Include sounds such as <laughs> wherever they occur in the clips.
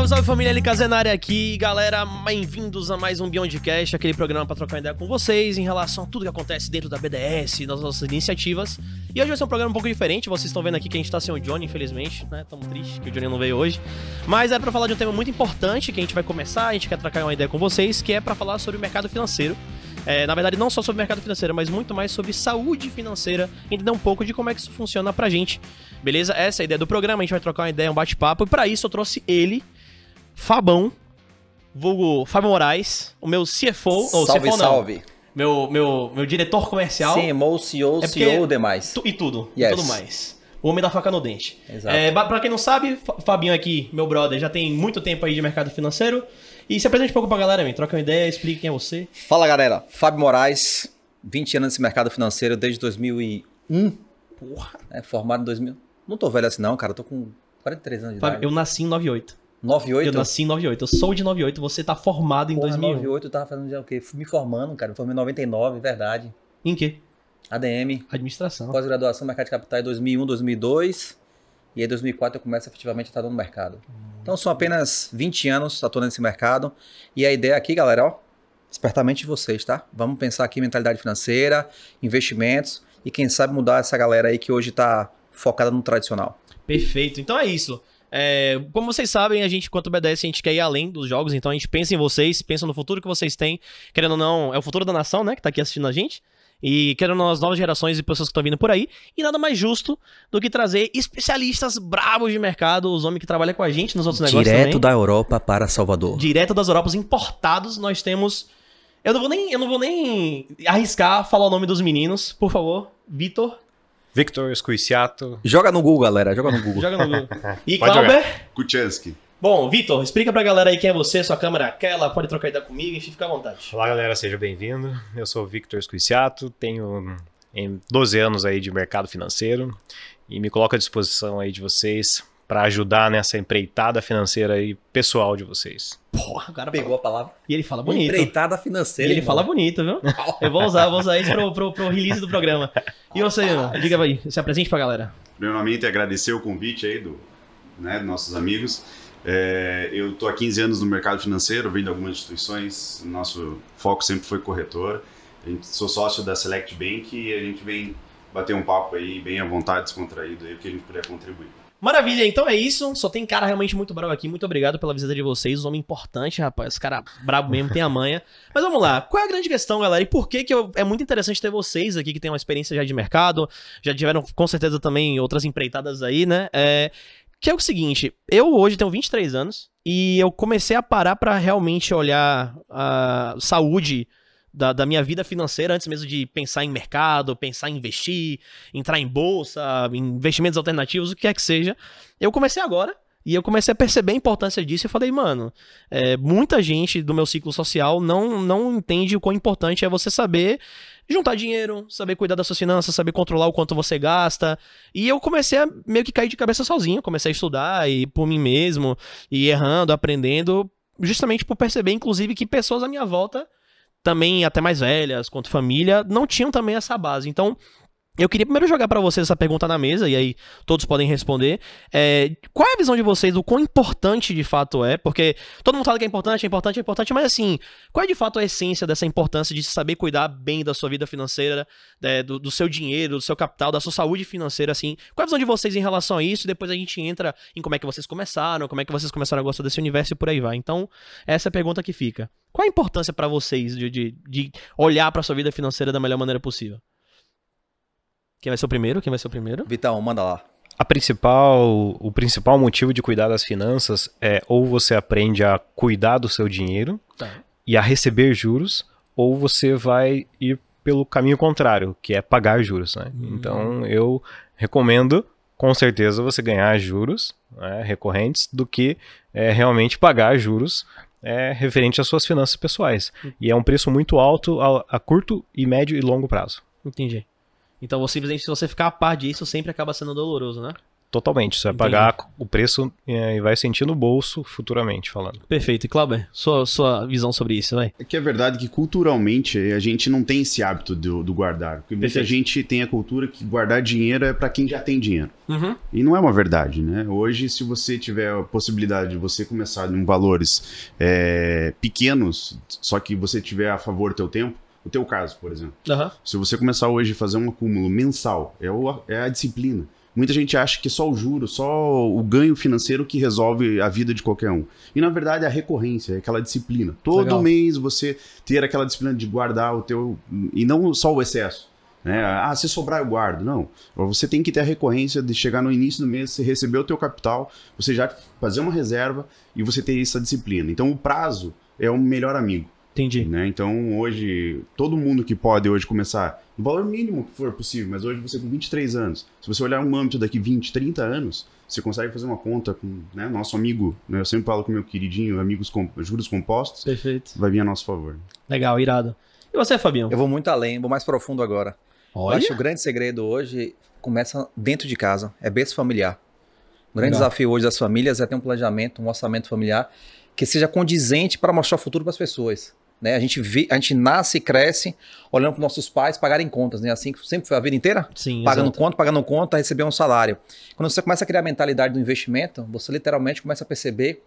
Salve, salve família LK Zenária aqui, galera, bem-vindos a mais um Beyond Cast, aquele programa para trocar ideia com vocês em relação a tudo que acontece dentro da BDS, das nossas iniciativas. E hoje vai ser um programa um pouco diferente, vocês estão vendo aqui que a gente tá sem o Johnny, infelizmente, né? Tamo triste que o Johnny não veio hoje. Mas é para falar de um tema muito importante que a gente vai começar, a gente quer trocar uma ideia com vocês, que é para falar sobre o mercado financeiro. É, na verdade, não só sobre mercado financeiro, mas muito mais sobre saúde financeira, entender um pouco de como é que isso funciona pra gente. Beleza? Essa é a ideia do programa, a gente vai trocar uma ideia, um bate-papo, e para isso eu trouxe ele, Fabão, vulgo Fábio Moraes, o meu CFO, ou salve, CFO não, salve. Meu, meu, meu diretor comercial. Sim, Mo, CEO, É porque- CEO, demais. Tu- e tudo, e Yes. tudo mais. O homem da faca no dente. Exato. É, pra quem não sabe, Fa- Fabinho aqui, meu brother, já tem muito tempo aí de mercado financeiro. E se apresente um pouco pra galera, man. Troca uma ideia, explique quem é você. Fala, galera. Fábio Moraes, 20 anos nesse mercado financeiro desde 2001. Porra. É, formado em 2000. Não tô velho assim não, cara. Tô com 43 anos de Fábio, idade. eu nasci em 98. 98? Eu nasci em 98. Eu sou de 98, você tá formado em Porra, 2001. 98 eu tava fazendo o quê? Me formando, cara. Eu formei em 99, verdade. Em quê? ADM, Administração. pós-graduação mercado de capitais 2001, 2002. E aí, em 2004, eu começo efetivamente a estar no mercado. Então, são apenas 20 anos atuando nesse mercado. E a ideia aqui, galera, ó, espertamente vocês, tá? Vamos pensar aqui em mentalidade financeira, investimentos e quem sabe mudar essa galera aí que hoje tá focada no tradicional. Perfeito. Então é isso. É, como vocês sabem, a gente, enquanto BDS, a gente quer ir além dos jogos, então a gente pensa em vocês, pensa no futuro que vocês têm. Querendo ou não, é o futuro da nação, né? Que tá aqui assistindo a gente. E querendo as novas gerações e pessoas que estão vindo por aí. E nada mais justo do que trazer especialistas bravos de mercado, os homens que trabalham com a gente nos outros negócios também. da Europa para Salvador. Direto das Europas importados, nós temos. Eu não vou nem, eu não vou nem arriscar falar o nome dos meninos, por favor. Vitor, Victor Squiciato. Joga no Google, galera. Joga no Google. joga no Google. <laughs> E Clauber. Kuchansky. Bom, Vitor, explica pra galera aí quem é você, sua câmera é aquela, pode trocar ideia comigo, enfim, fica à vontade. Olá, galera, seja bem-vindo. Eu sou o Victor Squiciato, tenho em 12 anos aí de mercado financeiro e me coloco à disposição aí de vocês para ajudar nessa empreitada financeira aí pessoal de vocês. Porra, o cara Pegou a palavra. E ele fala bonito. Empreitada E financeira. ele irmão. fala bonito, viu? <laughs> Eu vou usar, vou usar isso pro, pro, pro release do programa. E você, diga aí, se apresente pra galera. Primeiramente, agradecer o convite aí do, né, dos nossos amigos. É, eu estou há 15 anos no mercado financeiro, vim de algumas instituições. Nosso foco sempre foi corretor. A gente, sou sócio da Select Bank e a gente vem bater um papo aí, bem à vontade, descontraído aí, o que a gente puder contribuir. Maravilha, então é isso. Só tem cara realmente muito bravo aqui. Muito obrigado pela visita de vocês. Um homem importante, rapaz. Cara brabo mesmo, tem a manha. Mas vamos lá. Qual é a grande questão, galera? E por que, que eu- é muito interessante ter vocês aqui que têm uma experiência já de mercado? Já tiveram, com certeza, também outras empreitadas aí, né? É, que é o seguinte: eu hoje tenho 23 anos e eu comecei a parar pra realmente olhar a saúde. Da, da minha vida financeira, antes mesmo de pensar em mercado, pensar em investir, entrar em bolsa, investimentos alternativos, o que quer que seja. Eu comecei agora e eu comecei a perceber a importância disso e falei, mano, é, muita gente do meu ciclo social não, não entende o quão importante é você saber juntar dinheiro, saber cuidar das suas finanças, saber controlar o quanto você gasta. E eu comecei a meio que cair de cabeça sozinho, comecei a estudar e por mim mesmo, e errando, aprendendo, justamente por perceber, inclusive, que pessoas à minha volta também até mais velhas, quanto família, não tinham também essa base. Então, eu queria primeiro jogar pra vocês essa pergunta na mesa, e aí todos podem responder. É, qual é a visão de vocês do quão importante de fato é? Porque todo mundo fala que é importante, é importante, é importante, mas assim, qual é de fato a essência dessa importância de saber cuidar bem da sua vida financeira, é, do, do seu dinheiro, do seu capital, da sua saúde financeira, assim? Qual é a visão de vocês em relação a isso? Depois a gente entra em como é que vocês começaram, como é que vocês começaram a gostar desse universo e por aí vai. Então, essa é a pergunta que fica. Qual a importância pra vocês de, de, de olhar pra sua vida financeira da melhor maneira possível? Quem vai ser o primeiro? Quem vai ser o primeiro? Vitão, manda lá. A principal, o principal motivo de cuidar das finanças é ou você aprende a cuidar do seu dinheiro Tá. e a receber juros, ou você vai ir pelo caminho contrário, que é pagar juros, né? Então eu recomendo com certeza você ganhar juros né, recorrentes do que é, realmente pagar juros é, referente às suas finanças pessoais. E é um preço muito alto a, a curto e médio e longo prazo. Entendi. Então, você, simplesmente, se você ficar a par disso, sempre acaba sendo doloroso, né? Totalmente. Você vai Entendi. pagar o preço é, e vai sentir no bolso futuramente falando. Perfeito. E Clauber, sua, sua visão sobre isso, vai. É que é verdade que culturalmente a gente não tem esse hábito do, do guardar. Porque muita Perfeito. gente tem a cultura que guardar dinheiro é para quem já tem dinheiro. Uhum. E não é uma verdade, né? Hoje, se você tiver a possibilidade de você começar em valores é, pequenos, só que você tiver a favor do teu tempo, o teu caso, por exemplo. Aham. Se você começar hoje a fazer um acúmulo mensal, é, o- é a disciplina. Muita gente acha que só o juro, só o ganho financeiro que resolve a vida de qualquer um. E na verdade é a recorrência, é aquela disciplina. Todo Legal. mês você ter aquela disciplina de guardar o teu. E não só o excesso. Né? Ah, se sobrar eu guardo. Não. Você tem que ter a recorrência de chegar no início do mês, você receber o teu capital, você já fazer uma reserva e você ter essa disciplina. Então o prazo é o melhor amigo Entendi. né? Então, hoje, todo mundo que pode hoje começar, no valor mínimo que for possível, mas hoje você com 23 anos, se você olhar um âmbito daqui 20, 30 anos, você consegue fazer uma conta com né, nosso amigo, né? eu sempre falo com meu queridinho, amigos com juros compostos, Perfeito. vai vir a nosso favor. Legal, irado. E você, Fabião? Eu vou muito além, vou mais profundo agora. Eu Olha. acho que o grande segredo hoje começa dentro de casa, é berço familiar. O grande Legal. desafio hoje das famílias é ter um planejamento, um orçamento familiar que seja condizente para mostrar o futuro para as pessoas. Né? A, gente vê, a gente nasce e cresce olhando para nossos pais pagarem contas, né? assim que sempre foi a vida inteira. Sim, Pagando exato. conta, pagando conta, receber um salário. Quando você começa a criar a mentalidade do investimento, você literalmente começa a perceber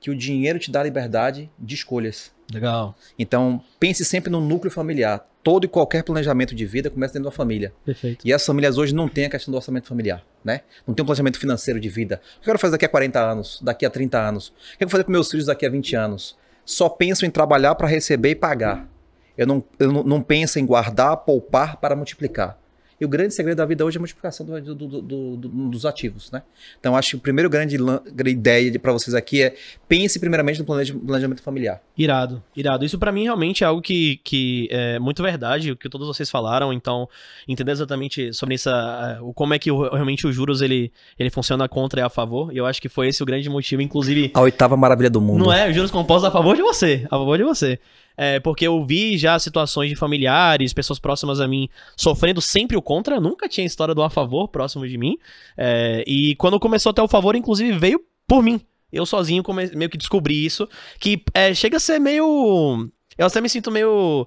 que o dinheiro te dá liberdade de escolhas. Legal. Então, pense sempre no núcleo familiar. Todo e qualquer planejamento de vida começa dentro da família. Perfeito. E as famílias hoje não têm a questão do orçamento familiar, né? Não tem um planejamento financeiro de vida. O que eu quero fazer daqui a 40 anos, daqui a 30 anos? O que eu vou fazer com meus filhos daqui a 20 anos? Só penso em trabalhar para receber e pagar. Eu não, eu não, não penso em guardar, poupar para multiplicar. E o grande segredo da vida hoje é a multiplicação do- do- do- do- do- dos ativos, né? Então, acho que o primeiro grande lan- ideia para vocês aqui é pense primeiramente no planeja- planejamento familiar. Irado, irado. Isso pra mim realmente é algo que, que é muito verdade, o que todos vocês falaram. Então, entender exatamente sobre essa, como é que realmente os juros ele, ele funciona contra e a favor. E eu acho que foi esse o grande motivo, inclusive. A oitava maravilha do mundo. Não é os juros compostos a favor de você, a favor de você. É, porque eu vi já situações de familiares, pessoas próximas a mim, sofrendo sempre o contra. Nunca tinha história do a favor próximo de mim. É, e quando começou até o favor, inclusive, veio por mim. Eu sozinho come- meio que descobri isso. Que é, chega a ser meio. Eu até me sinto meio.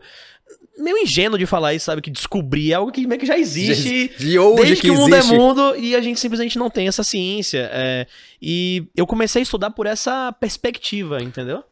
meio ingênuo de falar isso, sabe? Que descobrir é algo que meio que já existe. De hoje Desde que, o mundo existe. é mundo e a gente simplesmente não tem essa ciência. é, e eu comecei a estudar por essa perspectiva, entendeu?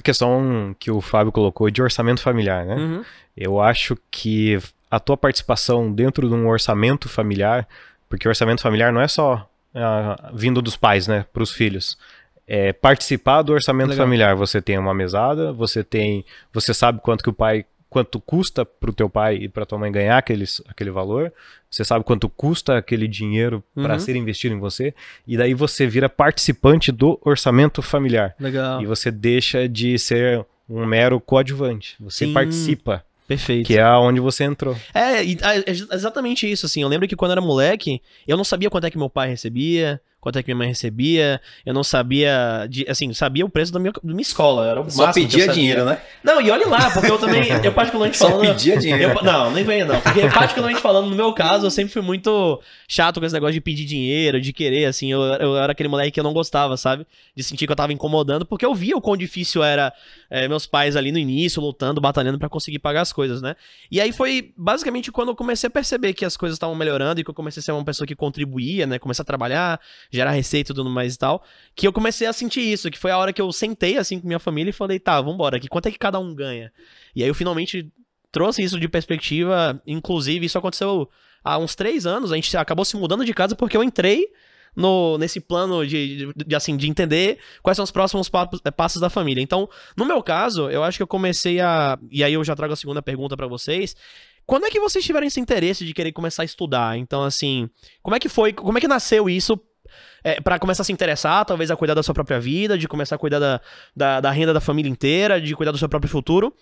A questão que o Fábio colocou de orçamento familiar, né? Uhum. Eu acho que a tua participação dentro de um orçamento familiar, porque o orçamento familiar não é só ah, vindo dos pais, né, para os filhos. É participar do orçamento Legal. familiar. Você tem uma mesada, você tem, você sabe quanto que o pai, quanto custa para o teu pai e para tua mãe ganhar aqueles, aquele valor. Você sabe quanto custa aquele dinheiro para Uhum. ser investido em você. E daí você vira participante do orçamento familiar. Legal. E você deixa de ser um mero coadjuvante. Você Sim. participa, Perfeito. que é onde você entrou. É, e- é ex- exatamente isso, assim. Eu lembro que quando eu era moleque, eu não sabia quanto é que meu pai recebia, quanto é que minha mãe recebia. Eu não sabia, de, assim, sabia o preço da minha, da minha escola. Era o Só pedia dinheiro, né? Não, e olha lá, porque eu também, eu <laughs> particularmente Só falando... pedia dinheiro. Eu- não, nem venha não. Porque particularmente falando, no meu caso, eu sempre fui muito chato com esse negócio de pedir dinheiro, de querer, assim. Eu, eu era aquele moleque que eu não gostava, sabe? De sentir que eu tava incomodando, porque eu via o quão difícil era é, meus pais ali no início, lutando, batalhando pra conseguir pagar as coisas, né? E aí foi basicamente quando eu comecei a perceber que as coisas estavam melhorando e que eu comecei a ser uma pessoa que contribuía, né? Comecei a trabalhar, gerar receita e tudo mais e tal, que eu comecei a sentir isso, que foi a hora que eu sentei assim com minha família e falei, tá, vambora, aqui, quanto é que cada um ganha? E aí eu finalmente trouxe isso de perspectiva, inclusive isso aconteceu há uns três anos, a gente acabou se mudando de casa porque eu entrei no, nesse plano de, de, de, assim, de entender quais são os próximos papos- eh, passos da família. Então, no meu caso, eu acho que eu comecei a. E aí eu já trago a segunda pergunta pra vocês. Quando é que vocês tiveram esse interesse de querer começar a estudar? Então, assim, como é que foi? Como é que nasceu isso? É, para começar a se interessar, talvez a cuidar da sua própria vida, de começar a cuidar da, da, da renda da família inteira, de cuidar do seu próprio futuro.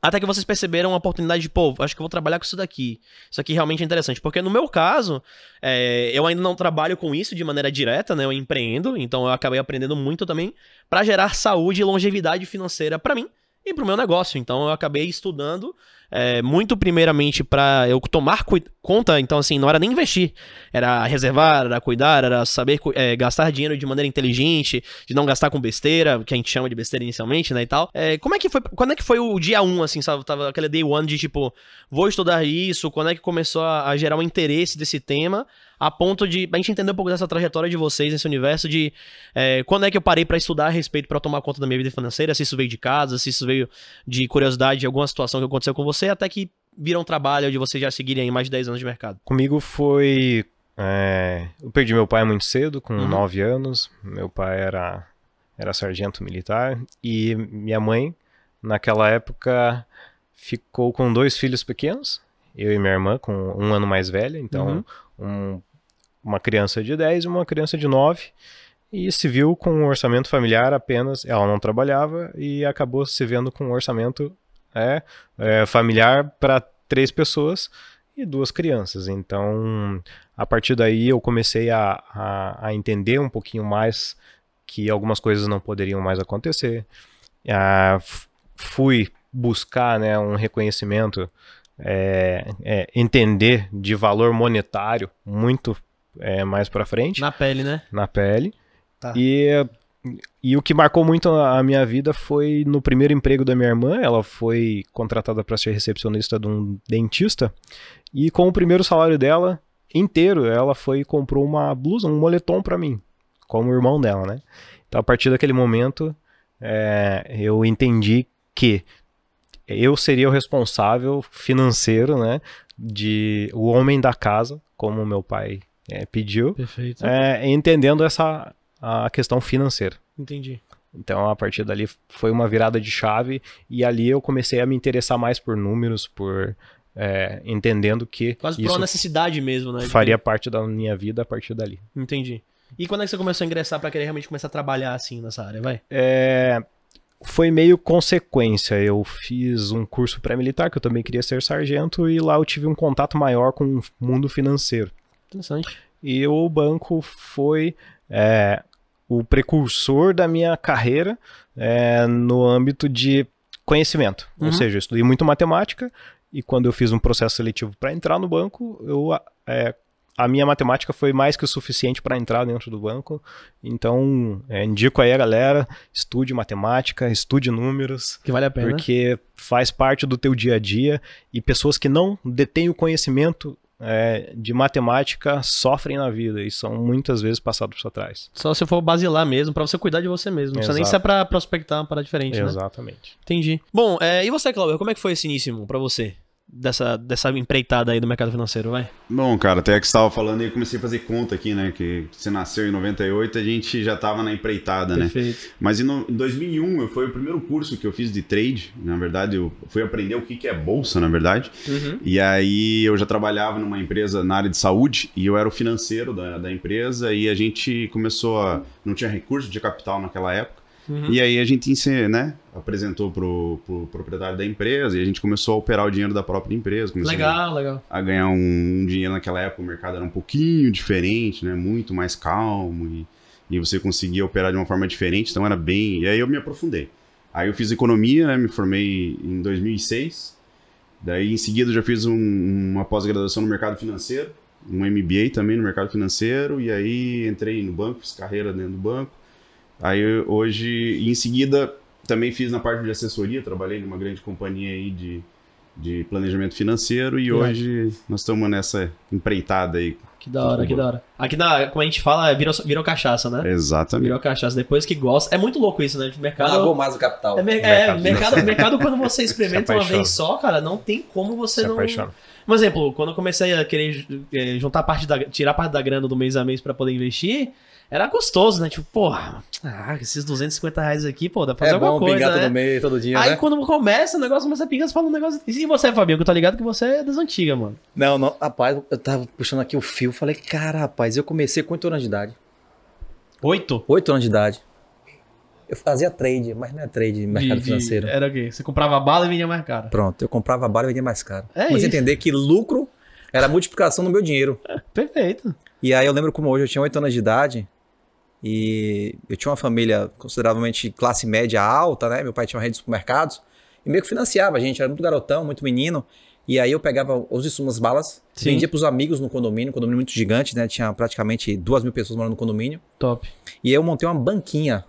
Até que vocês perceberam a oportunidade de, pô, acho que vou trabalhar com isso daqui. Isso aqui realmente é interessante. Porque no meu caso, é, eu ainda não trabalho com isso de maneira direta, né? Eu empreendo, então eu acabei aprendendo muito também pra gerar saúde e longevidade financeira pra mim e pro meu negócio. Então eu acabei estudando é, muito primeiramente pra eu tomar conta, então assim, não era nem investir, era reservar, era cuidar, era saber é, gastar dinheiro de maneira inteligente, de não gastar com besteira, que a gente chama de besteira inicialmente, né, e tal. É, como é que foi, quando é que foi o dia 1, assim, sabe, tava aquele day one de tipo, vou estudar isso, quando é que começou a, a gerar um interesse desse tema, a ponto de, a gente entender um pouco dessa trajetória de vocês nesse universo de é, quando é que eu parei pra estudar a respeito pra tomar conta da minha vida financeira, se isso veio de casa, se isso veio de curiosidade de alguma situação que aconteceu com você, até que vira um trabalho de vocês já seguirem aí mais de 10 anos de mercado. Comigo foi. é, eu perdi meu pai muito cedo, com Uhum. 9 anos. Meu pai era, era sargento militar. E minha mãe, naquela época, ficou com dois filhos pequenos. Eu e minha irmã, com um ano mais velha. Então, um- uma criança de 10 e uma criança de 9. E se viu com um orçamento familiar apenas. Ela não trabalhava e acabou se vendo com um orçamento é, é, familiar para três pessoas e duas crianças. Então, a partir daí eu comecei a, a, a entender um pouquinho mais que algumas coisas não poderiam mais acontecer. Ah, fui buscar né, um reconhecimento, é, é, entender de valor monetário muito é, mais para frente Na pele, né? na pele. Tá. E, e o que marcou muito a minha vida foi no primeiro emprego da minha irmã. Ela foi contratada para ser recepcionista de um dentista. E com o primeiro salário dela inteiro, ela foi e comprou uma blusa, um moletom para mim, como irmão dela, né? Então, a partir daquele momento, é, eu entendi que eu seria o responsável financeiro, né? De o homem da casa, como meu pai é, pediu Perfeito. é, entendendo essa a questão financeira. Entendi. Então, a partir dali foi uma virada de chave e ali eu comecei a me interessar mais por números, por é, entendendo que Quase por uma necessidade mesmo, né? faria parte da minha vida a partir dali. Entendi. E quando é que você começou a ingressar pra querer realmente começar a trabalhar assim nessa área, vai? É, foi meio consequência. Eu fiz um curso pré-militar, que eu também queria ser sargento, e lá eu tive um contato maior com o mundo financeiro. Interessante. E o banco foi é, o precursor da minha carreira é, no âmbito de conhecimento. Uhum. Ou seja, eu estudei muito matemática e quando eu fiz um processo seletivo para entrar no banco, eu, é, a minha matemática foi mais que o suficiente para entrar dentro do banco. Então, é, indico aí a galera, estude matemática, estude números, Que vale a pena. porque faz parte do teu dia a dia e pessoas que não detêm o conhecimento é, de matemática sofrem na vida e são muitas vezes passados para trás. Só se for basilar mesmo, pra você cuidar de você mesmo. Não precisa nem Exato. ser pra prospectar uma parada diferente, né? Exatamente. Entendi. Bom, é, e você, Cláudio, como é que foi esse início pra você? Dessa, dessa empreitada aí do mercado financeiro, vai? Bom, cara, até que você estava falando eu comecei a fazer conta aqui, né? Que você nasceu em 98, a gente já tava na empreitada, né? Perfeito. Mas em, no- em 2001 eu- foi o primeiro curso que eu fiz de trade. Na verdade, eu fui aprender o que, que é bolsa, na verdade. Uhum. E aí eu já trabalhava numa empresa na área de saúde e eu era o financeiro da, da empresa e a gente começou a... Não tinha recurso de capital naquela época. Uhum. E aí a gente né, apresentou pro, pro proprietário da empresa e a gente começou a operar o dinheiro da própria empresa. Legal, legal. a ganhar um, um dinheiro naquela época, o mercado era um pouquinho diferente, né? Muito mais calmo e, e você conseguia operar de uma forma diferente, então era bem... E aí eu me aprofundei. Aí eu fiz economia, né? Me formei em 2006. Daí em seguida já fiz um- uma pós-graduação no mercado financeiro, um MBA também no mercado financeiro e aí entrei no banco, fiz carreira dentro do banco. Aí hoje, em seguida também fiz na parte de assessoria, trabalhei numa grande companhia aí de, de planejamento financeiro e Legal. hoje nós estamos nessa empreitada aí. Que da hora, que da hora. Aqui, na, como a gente fala, virou, virou cachaça, né? Exatamente. Virou cachaça. Depois que gosta. É muito louco isso, né? De mercado. Pagou mais o capital. É, mer- Mercado é, mercado, financeiro. mercado, quando você <laughs> experimenta uma vez só, cara, não tem como você Se não. apaixona. Um exemplo, quando eu comecei a querer eh, juntar parte da. tirar parte da grana do mês a mês pra poder investir, era gostoso, né? Tipo, porra, ah, esses 250 reais aqui, pô, dá pra fazer É bom alguma coisa. pingar né? todo mês, todo dia, Aí né? quando começa, o negócio começa a pingar, você fala um negócio. E você, Fabinho, que eu tô ligado que você é das antigas, mano. Não, não, rapaz, eu tava puxando aqui o fio, falei, cara, rapaz, eu comecei com 8 anos de idade. Oito? 8 anos de idade. Eu fazia trade, mas não é trade de mercado De- de- financeiro. Era o quê? Você comprava bala e vendia mais caro. Pronto, eu comprava bala e vendia mais caro. É Mas isso. entender que lucro era multiplicação do meu dinheiro. <laughs> Perfeito. E aí eu lembro como hoje eu tinha 8 anos de idade e eu tinha uma família consideravelmente classe média alta, né? Meu pai tinha uma rede de supermercados. E meio que financiava a gente, era muito garotão, muito menino. E aí eu pegava os insumos, balas, Sim. vendia pros amigos no condomínio, um condomínio muito gigante, né? Tinha praticamente duas mil pessoas morando no condomínio. Top. E aí eu montei uma banquinha.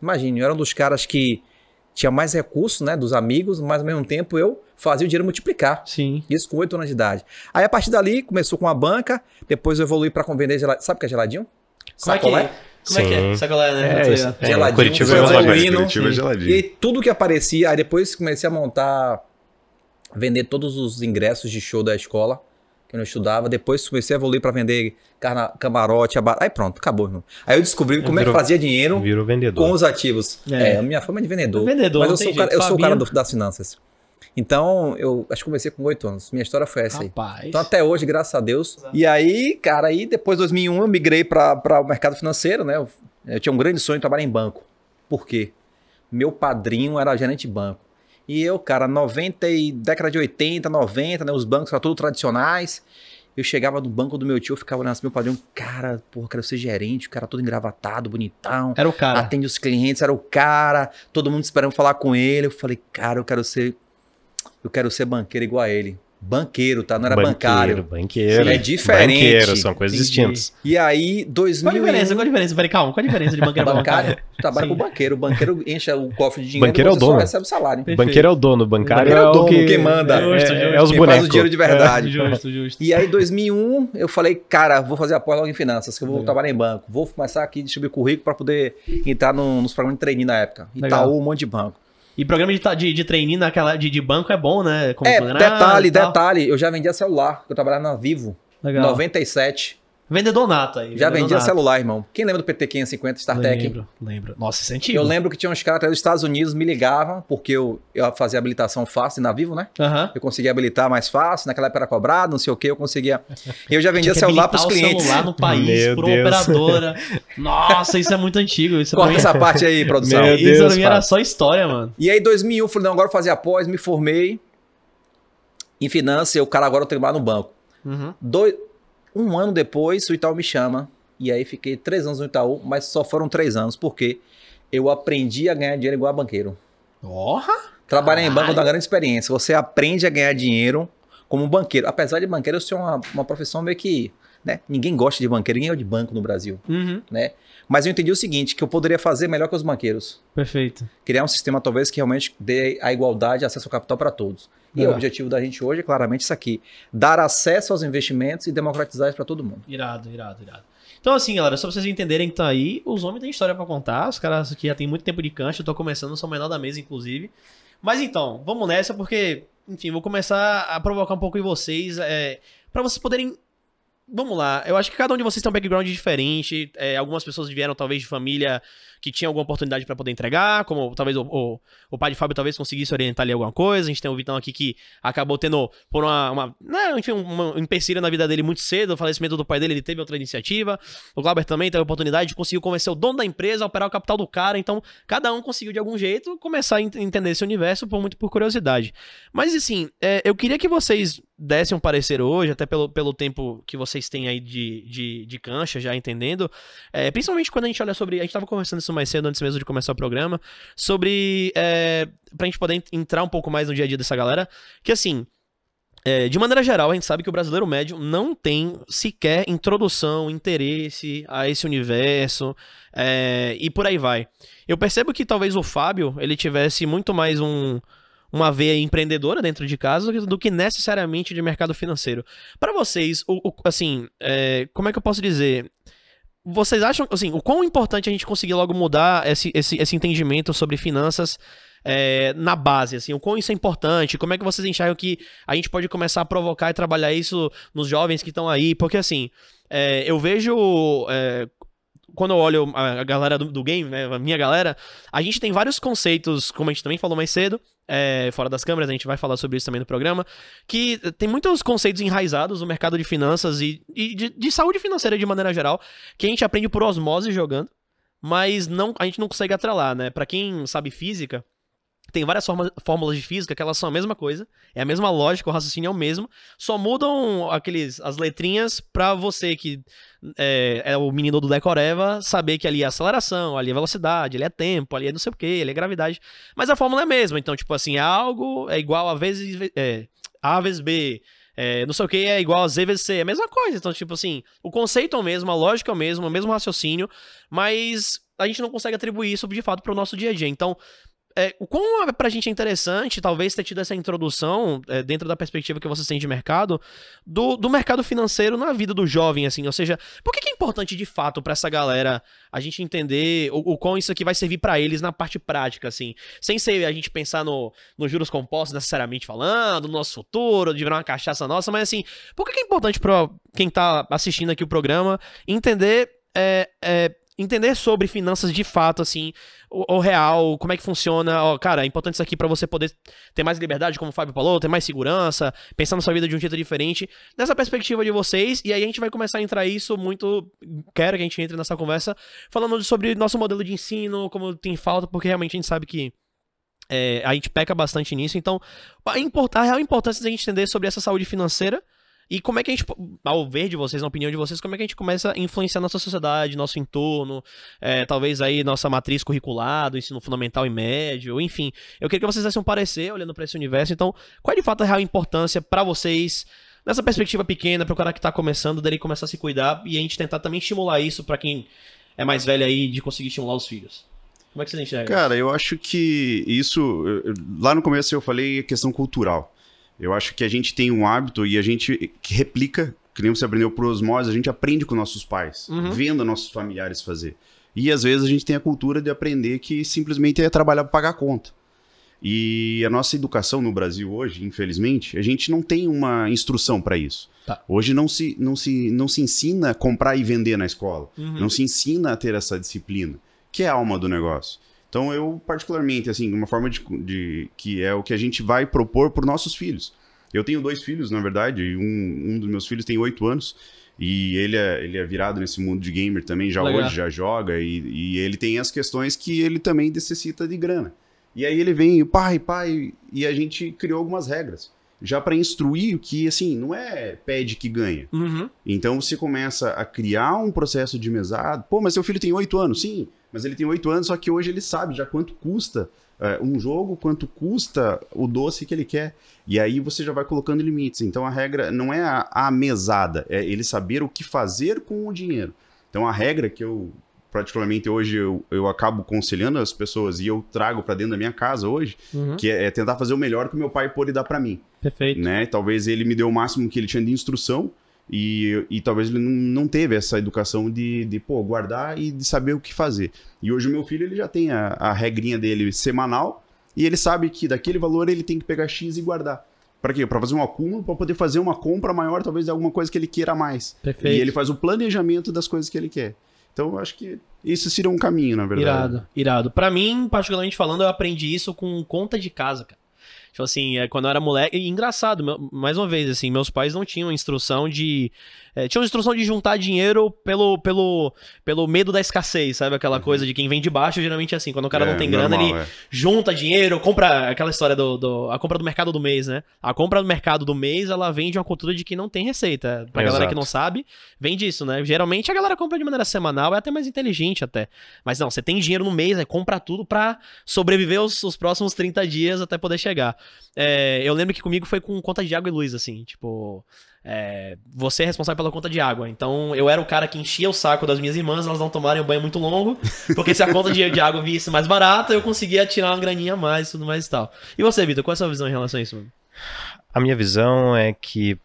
Imagine, eu era um dos caras que tinha mais recursos, né? Dos amigos, mas ao mesmo tempo eu fazia o dinheiro multiplicar. Sim. Isso com 8 anos de idade. Aí a partir dali começou com a banca, depois eu evoluí pra vender geladinho. Sabe o que é geladinho? Como é que É? Como é que é? Sim. Sacolé, né? É, é, Geladinho, Curitiba é evoluindo. Curitiba é Sim. geladinho. E aí tudo que aparecia, aí depois comecei a montar, vender todos os ingressos de show da escola, que eu não estudava. Depois comecei a evoluir pra vender carna, camarote, aba... aí pronto, acabou, irmão. Aí eu descobri como é que Virou- fazia dinheiro Virou vendedor. com os ativos. É. É, a minha fama é de vendedor. Vendedor, mas eu sou, cara, eu sou o cara do- das finanças. Então, eu acho que comecei com 8 anos. Minha história foi essa aí. Rapaz. Então, até hoje, graças a Deus. E aí, cara, aí depois de 2001 eu migrei para o mercado financeiro, né? Eu, eu tinha um grande sonho de trabalhar em banco. Por quê? Meu padrinho era gerente de banco. E eu, cara, 90 e década de 80, 90, né? Os bancos eram todos tradicionais. Eu chegava no banco do meu tio, eu ficava olhando assim, meu padrinho, cara, porra, quero ser gerente, o cara todo engravatado, bonitão Era o cara. atende os clientes, era o cara, todo mundo esperando falar com ele. Eu falei, cara, eu quero ser. Eu quero ser banqueiro igual a ele. Banqueiro, tá? Não era bancário. Banqueiro. É diferente. Banqueiro, são coisas Entendi. distintas. E aí, Qual a 2001. diferença? Qual a diferença? Peraí, calma. Qual a diferença de banqueiro Bancário, bancário? trabalha Sim. com o banqueiro. O banqueiro enche o cofre de dinheiro Banqueiro é o dono. recebe o salário. Perfeito. Banqueiro é o dono, bancário Banqueiro é o é o dono, que... quem manda. É, Justo, é, justo. é os bonecos. faz o dinheiro de verdade. Justo, justo. E aí, 2001, eu falei, cara, vou fazer apoio logo em finanças, que eu vou Legal. trabalhar em banco. Vou começar aqui a distribuir currículo para poder entrar no- nos programas de trainee na época. Legal. Itaú, um monte de banco. E programa de, de, de trainee naquela, de, de banco é bom, né? Como É, detalhe, tal. detalhe, eu já vendia celular, eu trabalhava na Vivo, Legal. 97. Vendedor nato aí. Já vendia nato. celular, irmão. Quem lembra do PT 550 StarTech? Lembro, lembro. Nossa, isso é antigo. Eu lembro que tinha uns caras até dos Estados Unidos me ligavam, porque eu, eu fazia habilitação fácil na Vivo, né? Aham. Eu conseguia habilitar mais fácil, naquela época era cobrado, não sei o que, eu conseguia. Eu já <laughs> vendia celular habilitar pros o clientes. celular no país, Meu por uma Deus. operadora. <laughs> Nossa, isso é muito antigo. Isso Corta pra mim- essa parte aí, <laughs> produção. Meu Isso Deus, era só história, mano. E aí, em 2001, eu falei, não, agora eu vou fazer após, me formei em finanças, e o cara agora eu trabalho no banco. Uhum. Dois, um ano depois, o Itaú me chama. E aí fiquei três anos no Itaú, mas só foram três anos, porque eu aprendi a ganhar dinheiro igual a banqueiro. Porra! Trabalhar em banco dá uma grande experiência. Você aprende a ganhar dinheiro como banqueiro. Apesar de banqueiro ser uma, uma profissão meio que. Né? Ninguém gosta de banqueiro, ninguém é de banco no Brasil. Uhum. Né? Mas eu entendi o seguinte: que eu poderia fazer melhor que os banqueiros. Perfeito. Criar um sistema, talvez, que realmente dê a igualdade e acesso ao capital para todos. E Legal. o objetivo da gente hoje é claramente isso aqui: dar acesso aos investimentos e democratizar isso para todo mundo. Irado, irado, irado. Então, assim, galera, só pra vocês entenderem que tá aí, os homens têm história pra contar. Os caras aqui já tem muito tempo de cancha, eu tô começando, sou o menor da mesa, inclusive. Mas então, vamos nessa, porque, enfim, vou começar a provocar um pouco em vocês, é, para vocês poderem. Vamos lá, eu acho que cada um de vocês tem um background diferente. é, algumas pessoas vieram, talvez, de família que tinha alguma oportunidade pra poder entregar, como talvez o, o, o pai de Fábio talvez conseguisse orientar ali alguma coisa. A gente tem o Vitão aqui que acabou tendo, por uma, uma né, enfim, um, um empecilho na vida dele muito cedo, o falecimento do pai dele, ele teve outra iniciativa. O Glauber também teve a oportunidade, conseguiu convencer o dono da empresa a operar o capital do cara, então cada um conseguiu de algum jeito começar a ent- entender esse universo por muito por curiosidade. Mas assim, é, eu queria que vocês dessem um parecer hoje, até pelo, pelo tempo que vocês têm aí de, de, de cancha, já entendendo, é, principalmente quando a gente olha sobre. A gente tava conversando isso mais cedo, antes mesmo de começar o programa, sobre. É, pra gente poder entrar um pouco mais no dia a dia dessa galera, que assim. é, de maneira geral, a gente sabe que o brasileiro médio não tem sequer introdução, interesse a esse universo é, e por aí vai. Eu percebo que talvez o Fábio ele tivesse muito mais um, uma veia empreendedora dentro de casa do que- necessariamente de mercado financeiro. Para vocês, o, o- assim, é, como é que eu posso dizer? Vocês acham, assim, o quão importante a gente conseguir logo mudar esse, esse, esse entendimento sobre finanças é, na base, assim, o quão isso é importante, como é que vocês enxergam que a gente pode começar a provocar e trabalhar isso nos jovens que estão aí, porque assim, é, eu vejo, é, quando eu olho a galera do, do game, né, a minha galera, a gente tem vários conceitos, como a gente também falou mais cedo, é, fora das câmeras, a gente vai falar sobre isso também no programa, que tem muitos conceitos enraizados no mercado de finanças e, e de, de saúde financeira de maneira geral, que a gente aprende por osmose jogando, mas não, a gente não consegue atrelar, né? Pra quem sabe física, tem várias forma- fórmulas de física que elas são a mesma coisa, é a mesma lógica, o raciocínio é o mesmo, só mudam aqueles as letrinhas pra você que é, é o menino do Decoreva saber que ali é aceleração, ali é velocidade, ali é tempo, ali é não sei o que, ali é gravidade. Mas a fórmula é a mesma, então, tipo assim, algo é igual a vezes é, A vezes B, é, não sei o que é igual a Z vezes C, é a mesma coisa. Então, tipo assim, o conceito é o mesmo, a lógica é o mesmo, o mesmo raciocínio, mas a gente não consegue atribuir isso de fato para o nosso dia a dia. Então, é, o quão é pra gente é interessante, talvez, ter tido essa introdução, é, dentro da perspectiva que você tem de mercado, do, do mercado financeiro na vida do jovem, assim. Ou seja, por que, que é importante de fato pra essa galera a gente entender o, o quão isso aqui vai servir pra eles na parte prática, assim? Sem ser a gente pensar no, nos juros compostos necessariamente falando, no nosso futuro, de virar uma cachaça nossa, mas assim, por que, que é importante pra quem tá assistindo aqui o programa entender. É, é, entender sobre finanças de fato, assim, o, real, como é que funciona. Ó, cara, é importante isso aqui pra você poder ter mais liberdade, como o Fábio falou, ter mais segurança, pensar na sua vida de um jeito diferente, dessa perspectiva de vocês. E aí a gente vai começar a entrar isso muito. Quero que a gente entre nessa conversa falando sobre nosso modelo de ensino, como tem falta, porque realmente a gente sabe que. é, a gente peca bastante nisso, então a, import- a real importância da gente entender sobre essa saúde financeira e como é que a gente, ao ver de vocês, na opinião de vocês, como é que a gente começa a influenciar nossa sociedade, nosso entorno, é, talvez aí nossa matriz curricular, do ensino fundamental e médio, enfim. Eu queria que vocês dessem um parecer olhando pra esse universo. Então, qual é de fato a real importância pra vocês, nessa perspectiva pequena, pro cara que tá começando, dele começar a se cuidar e a gente tentar também estimular isso pra quem é mais velho aí, de conseguir estimular os filhos? Como é que vocês enxergam? Cara, eu acho que isso. Lá no começo eu falei a questão cultural. Eu acho que a gente tem um hábito e a gente que replica, que nem você aprendeu por osmose, a gente aprende com nossos pais, Uhum. vendo nossos familiares fazer. E às vezes a gente tem a cultura de aprender que simplesmente é trabalhar para pagar a conta. E a nossa educação no Brasil hoje, infelizmente, a gente não tem uma instrução para isso. Tá. Hoje não se, não, se, não se ensina a comprar e vender na escola. Uhum. Não se ensina a ter essa disciplina, que é a alma do negócio. Então eu, particularmente, assim, uma forma de, de- que é o que a gente vai propor para nossos filhos. Eu tenho dois filhos, na verdade, e um, um dos meus filhos tem oito anos, e ele é, ele é virado nesse mundo de gamer também, já Legal. hoje, já joga, e, e ele tem as questões que ele também necessita de grana. E aí ele vem, pai, pai, e a gente criou algumas regras, já para instruir que, assim, não é pede que ganha. Uhum. Então você começa a criar um processo de mesada. Pô, mas seu filho tem oito anos. Sim, mas ele tem oito anos, só que hoje ele sabe já quanto custa é, um jogo, quanto custa o doce que ele quer. E aí você já vai colocando limites. Então a regra não é a, a mesada, é ele saber o que fazer com o dinheiro. Então a regra que eu, particularmente hoje, eu, eu acabo aconselhando as pessoas e eu trago para dentro da minha casa hoje, Uhum. que é, é tentar fazer o melhor que o meu pai pôde dar para mim Perfeito. né? Talvez ele me deu o máximo que ele tinha de instrução e, e talvez ele não, não teve essa educação de, de, pô, guardar e de saber o que fazer. E hoje o meu filho, ele já tem a, a regrinha dele semanal e ele sabe que daquele valor ele tem que pegar X e guardar. Para quê? Para fazer um acúmulo, para poder fazer uma compra maior, talvez de alguma coisa que ele queira mais. Perfeito. E ele faz o planejamento das coisas que ele quer. Então eu acho que isso seria um caminho, na verdade. Irado, irado. Pra mim, particularmente falando, eu aprendi isso com conta de casa, cara. Tipo assim, é, quando eu era moleque. E engraçado, mais uma vez, assim, meus pais não tinham instrução de. É, tinham instrução de juntar dinheiro pelo, pelo, pelo medo da escassez, sabe? Aquela coisa de quem vem de baixo, geralmente é assim. Quando o cara É, não tem grana, normal, ele é. junta dinheiro, compra aquela história do, do- a compra do mercado do mês, né? A compra do mercado do mês, ela vem de uma cultura de que não tem receita. Pra galera que Exato. não sabe, vem disso, né? Geralmente a galera compra de maneira semanal, é até mais inteligente até. Mas não, você tem dinheiro no mês, né? Compra tudo pra sobreviver os, os próximos 30 dias até poder chegar. É, eu lembro que comigo foi com conta de água e luz, assim, tipo. É, você é responsável pela conta de água. Então, eu era o cara que enchia o saco das minhas irmãs, elas não tomarem um banho muito longo, porque se a conta de, de água viesse mais barata, eu conseguia tirar uma graninha a mais e tudo mais e tal. E você, Vitor, qual é a sua visão em relação a isso? mano? A minha visão é que,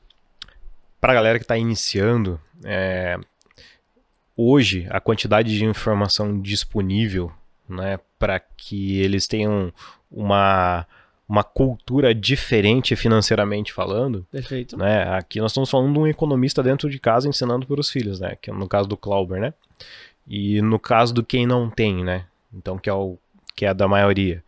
para a galera que está iniciando, é, hoje a quantidade de informação disponível né, para que eles tenham uma, uma cultura diferente financeiramente falando, Perfeito. né? Aqui nós estamos falando de um economista dentro de casa ensinando para os filhos, né? Que é no caso do Clauber, né? E no caso do quem não tem, né? Então que é o que é da maioria.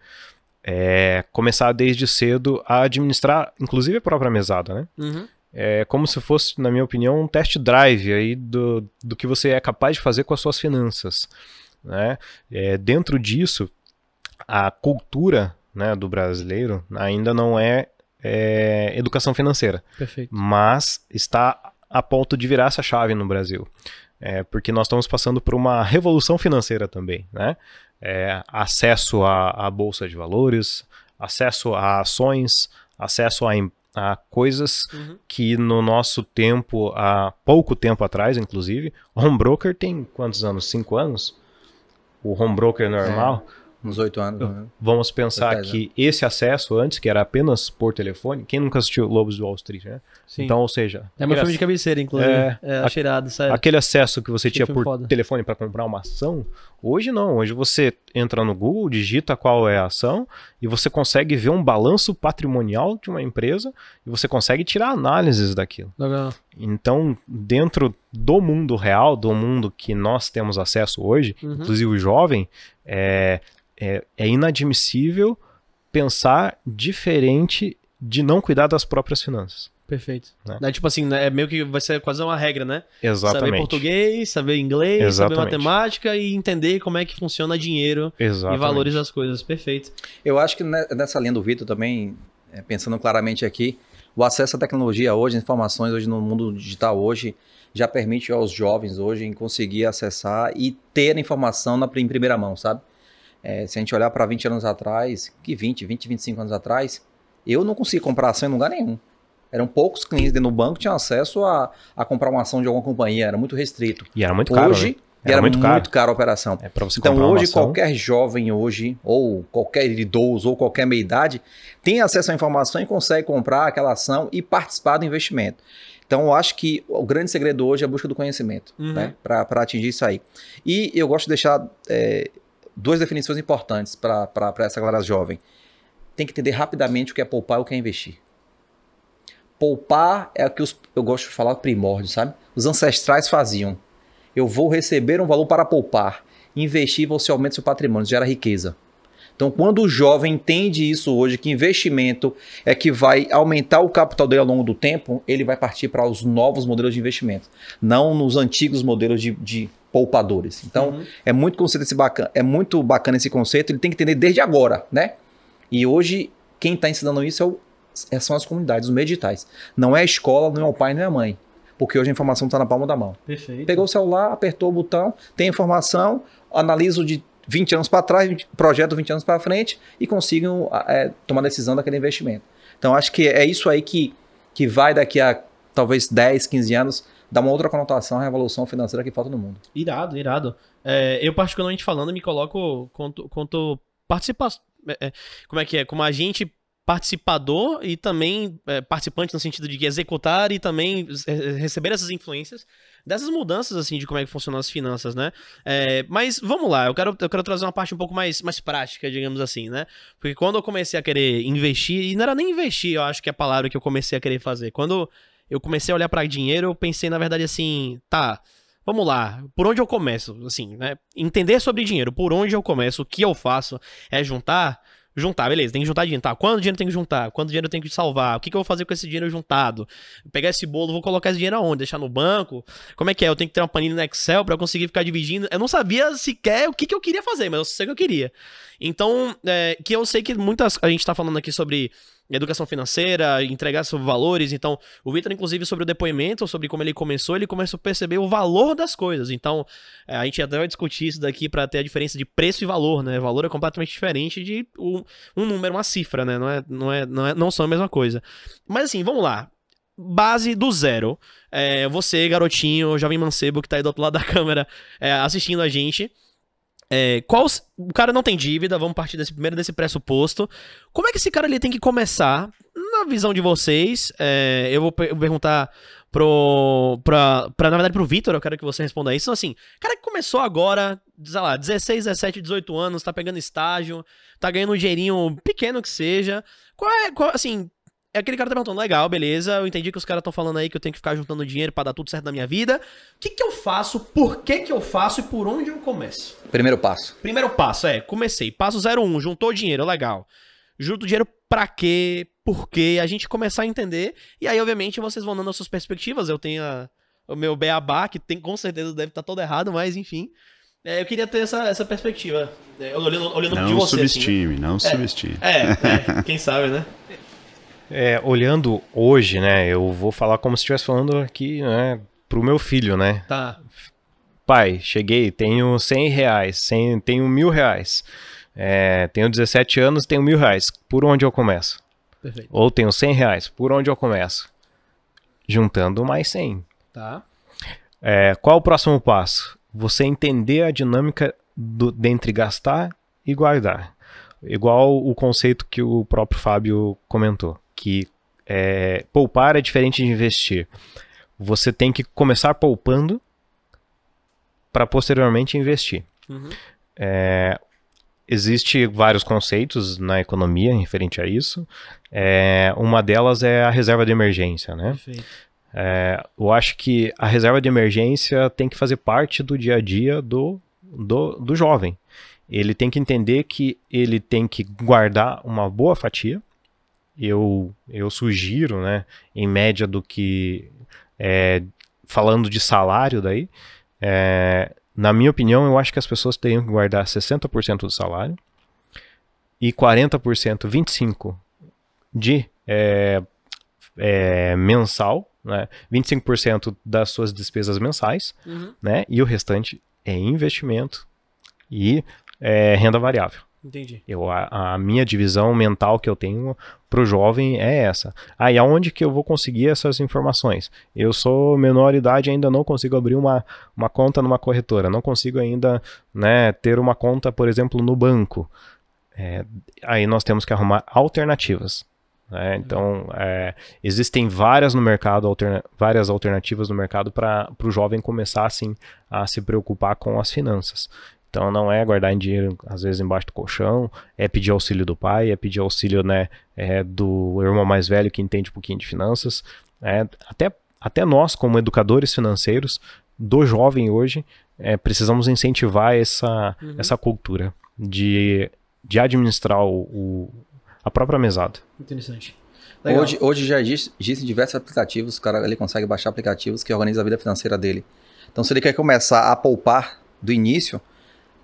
É começar desde cedo a administrar, inclusive a própria mesada, né? Uhum. É como se fosse, na minha opinião, um test drive aí do, do que você é capaz de fazer com as suas finanças. Né? É, dentro disso, a cultura né, do brasileiro ainda não é, é educação financeira, Perfeito. mas está a ponto de virar essa chave no Brasil. É, porque nós estamos passando por uma revolução financeira também, né? É, acesso à, à bolsa de valores, acesso a ações, acesso a, a coisas Uhum. que no nosso tempo, há pouco tempo atrás, inclusive, home broker tem quantos anos? Cinco anos? O home broker normal. Uns oito anos. né? Vamos pensar Dez que esse acesso antes, que era apenas por telefone, quem nunca assistiu Lobos do Wall Street, né? Sim. Então, ou seja, é meu filme de cabeceira, inclusive. É, É, a- achei irado, sério. Aquele acesso que você Que tinha por foda. telefone para comprar uma ação, hoje não. Hoje você entra no Google, digita qual é a ação e você consegue ver um balanço patrimonial de uma empresa e você consegue tirar análises daquilo. Legal. Então, dentro do mundo real, do mundo que nós temos acesso hoje, Uhum. inclusive o jovem, é, é, é inadmissível pensar diferente de não cuidar das próprias finanças. Perfeito. Né? Daí, tipo assim, né, é meio que vai ser quase uma regra, né? Saber Exatamente. português, saber inglês, Exatamente. saber matemática e entender como é que funciona dinheiro Exatamente. e valores das coisas. Perfeito. Eu acho que ne- nessa linha do Vitor também, é, pensando claramente aqui, o acesso à tecnologia hoje, informações hoje no mundo digital hoje, já permite aos jovens hoje em conseguir acessar e ter informação na, em primeira mão, sabe? É, se a gente olhar para 20 anos atrás, que 20, 20, 25 anos atrás, eu não conseguia comprar ação em lugar nenhum. Eram poucos clientes dentro do banco que tinham acesso a, a comprar uma ação de alguma companhia, era muito restrito. E era muito caro, hoje, né? era, Era muito, muito caro. caro. a operação. É Então hoje ação. qualquer jovem hoje, ou qualquer idoso, ou qualquer meia idade, tem acesso à informação e consegue comprar aquela ação e participar do investimento. Então eu acho que o grande segredo hoje é a busca do conhecimento, Uhum. né? Para atingir isso aí. E eu gosto de deixar é, duas definições importantes para essa galera jovem. Tem que entender rapidamente o que é poupar e o que é investir. Poupar é o que os, eu gosto de falar primórdio, sabe? Os ancestrais faziam. Eu vou receber um valor para poupar. Investir, você aumenta seu patrimônio, gera riqueza. Então, quando o jovem entende isso hoje, que investimento é que vai aumentar o capital dele ao longo do tempo, ele vai partir para os novos modelos de investimento, não nos antigos modelos de, de poupadores. Então, Uhum. é muito conceito esse bacana, é muito bacana esse conceito, ele tem que entender desde agora, né? E hoje, quem está ensinando isso é o- é- são as comunidades, os meios digitais. Não é a escola, não é o pai, não é a mãe. Porque hoje a informação está na palma da mão. Perfeito. Pegou o celular, apertou o botão, tem informação, analiso de 20 anos para trás, 20 projeto 20 anos para frente e consigo é, tomar decisão daquele investimento. Então acho que é isso aí que, que vai daqui a talvez 10, 15 anos dar uma outra conotação à revolução financeira que falta no mundo. Irado, irado. É, eu, particularmente falando, me coloco quanto, quanto participa... é, é, como é que é? Como agente participador e também é, participante no sentido de executar e também é, receber essas influências dessas mudanças, assim, de como é que funcionam as finanças, né? É, mas vamos lá, eu quero, eu quero trazer uma parte um pouco mais, mais prática, digamos assim, né? Porque quando eu comecei a querer investir, e não era nem investir, eu acho que é a palavra que eu comecei a querer fazer. Quando eu comecei a olhar para dinheiro, eu pensei, na verdade, assim, tá, vamos lá, por onde eu começo? Assim, né? Entender sobre dinheiro, por onde eu começo, o que eu faço é juntar. Juntar, beleza, tem que juntar dinheiro. Tá, quanto dinheiro tem que juntar? Quanto dinheiro eu tenho que salvar? O que, que eu vou fazer com esse dinheiro juntado? Pegar esse bolo, vou colocar esse dinheiro aonde? Deixar no banco? Como é que é? Eu tenho que ter uma planilha no Excel eu conseguir ficar dividindo. Eu não sabia sequer o que, que eu queria fazer, mas eu sei que eu queria. Então, é, que eu sei que muitas. A gente tá falando aqui sobre educação financeira, entregar sobre valores. Então, o Vitor, inclusive, sobre o depoimento, sobre como ele começou, ele começou a perceber o valor das coisas. Então, é, a gente até vai discutir isso daqui para ter a diferença de preço e valor, né? Valor é completamente diferente de um, um número, uma cifra, né? Não, é, não, é, não, é, não são a mesma coisa. Mas assim, vamos lá. Base do zero. É, você, garotinho, jovem mancebo que tá aí do outro lado da <laughs> câmera é, assistindo a gente. É, qual, o cara não tem dívida, vamos partir desse, primeiro desse pressuposto. Como é que esse cara ele tem que começar, na visão de vocês? É, eu vou per- perguntar pro, pra, pra, na verdade, pro Vitor, eu quero que você responda isso. Então, assim, cara que começou agora, sei lá, 16, 17, 18 anos, tá pegando estágio, tá ganhando um dinheirinho pequeno que seja. Qual é, qual, assim, é aquele cara tá perguntando, legal, beleza, eu entendi que os caras estão falando aí que eu tenho que ficar juntando dinheiro pra dar tudo certo na minha vida. O que que eu faço, por que que eu faço e por onde eu começo? Primeiro passo. Primeiro passo, é, comecei. Passo 01, juntou dinheiro, legal. Junto dinheiro pra quê? Por quê? A gente começar a entender. E aí, obviamente, vocês vão dando as suas perspectivas. Eu tenho a- o meu beabá, que tem, com certeza deve estar todo errado, mas enfim. É, eu queria ter essa, essa perspectiva. É, olhando, olhando de Não você. assim, né? subestime, não subestime. É, é, <laughs> quem sabe, né? É, olhando hoje, né, eu vou falar como se estivesse falando aqui, né, pro meu filho, né. Tá. Pai, cheguei, tenho 100 reais, 100, tenho mil reais. É, tenho 17 anos, tenho mil reais. Por onde eu começo? Perfeito. Ou tenho 100 reais, por onde eu começo? Juntando mais 100. Tá. É, qual o próximo passo? Você entender a dinâmica do, dentre gastar e guardar. Igual o conceito que o próprio Fábio comentou, que é, poupar é diferente de investir. Você tem que começar poupando para posteriormente investir. Uhum. É, existe vários conceitos na economia referente a isso. É, uma delas é a reserva de emergência, né? Perfeito. É, eu acho que a reserva de emergência tem que fazer parte do dia a dia do, do, do jovem. Ele tem que entender que ele tem que guardar uma boa fatia. Eu, eu sugiro, né, em média do que. é, falando de salário daí, é, na minha opinião, eu acho que as pessoas teriam que guardar 60% do salário e 40%, 25% de é, é, mensal, né? 25% das suas despesas mensais, Uhum. né? E o restante é investimento e é, renda variável. Entendi. Eu, a, a minha divisão mental que eu tenho pro jovem é essa. Ah, e aonde que eu vou conseguir essas informações? Eu sou menor de idade e ainda não consigo abrir uma, uma conta numa corretora, não consigo ainda né, ter uma conta, por exemplo, no banco. É, aí nós temos que arrumar alternativas. né? Então, é, existem várias no mercado, alterna- várias alternativas no mercado para o jovem começar assim a se preocupar com as finanças. Então não é guardar em dinheiro, às vezes, embaixo do colchão, é pedir auxílio do pai, é pedir auxílio né, é, do irmão mais velho que entende um pouquinho de finanças. É, até, até nós, como educadores financeiros do jovem hoje, é, precisamos incentivar essa, Uhum. essa cultura de, de administrar o, o- a própria mesada. Interessante. Legal. Hoje, hoje já existe- existem diversos aplicativos, o cara ele consegue baixar aplicativos que organizam a vida financeira dele. Então, se ele quer começar a poupar do início,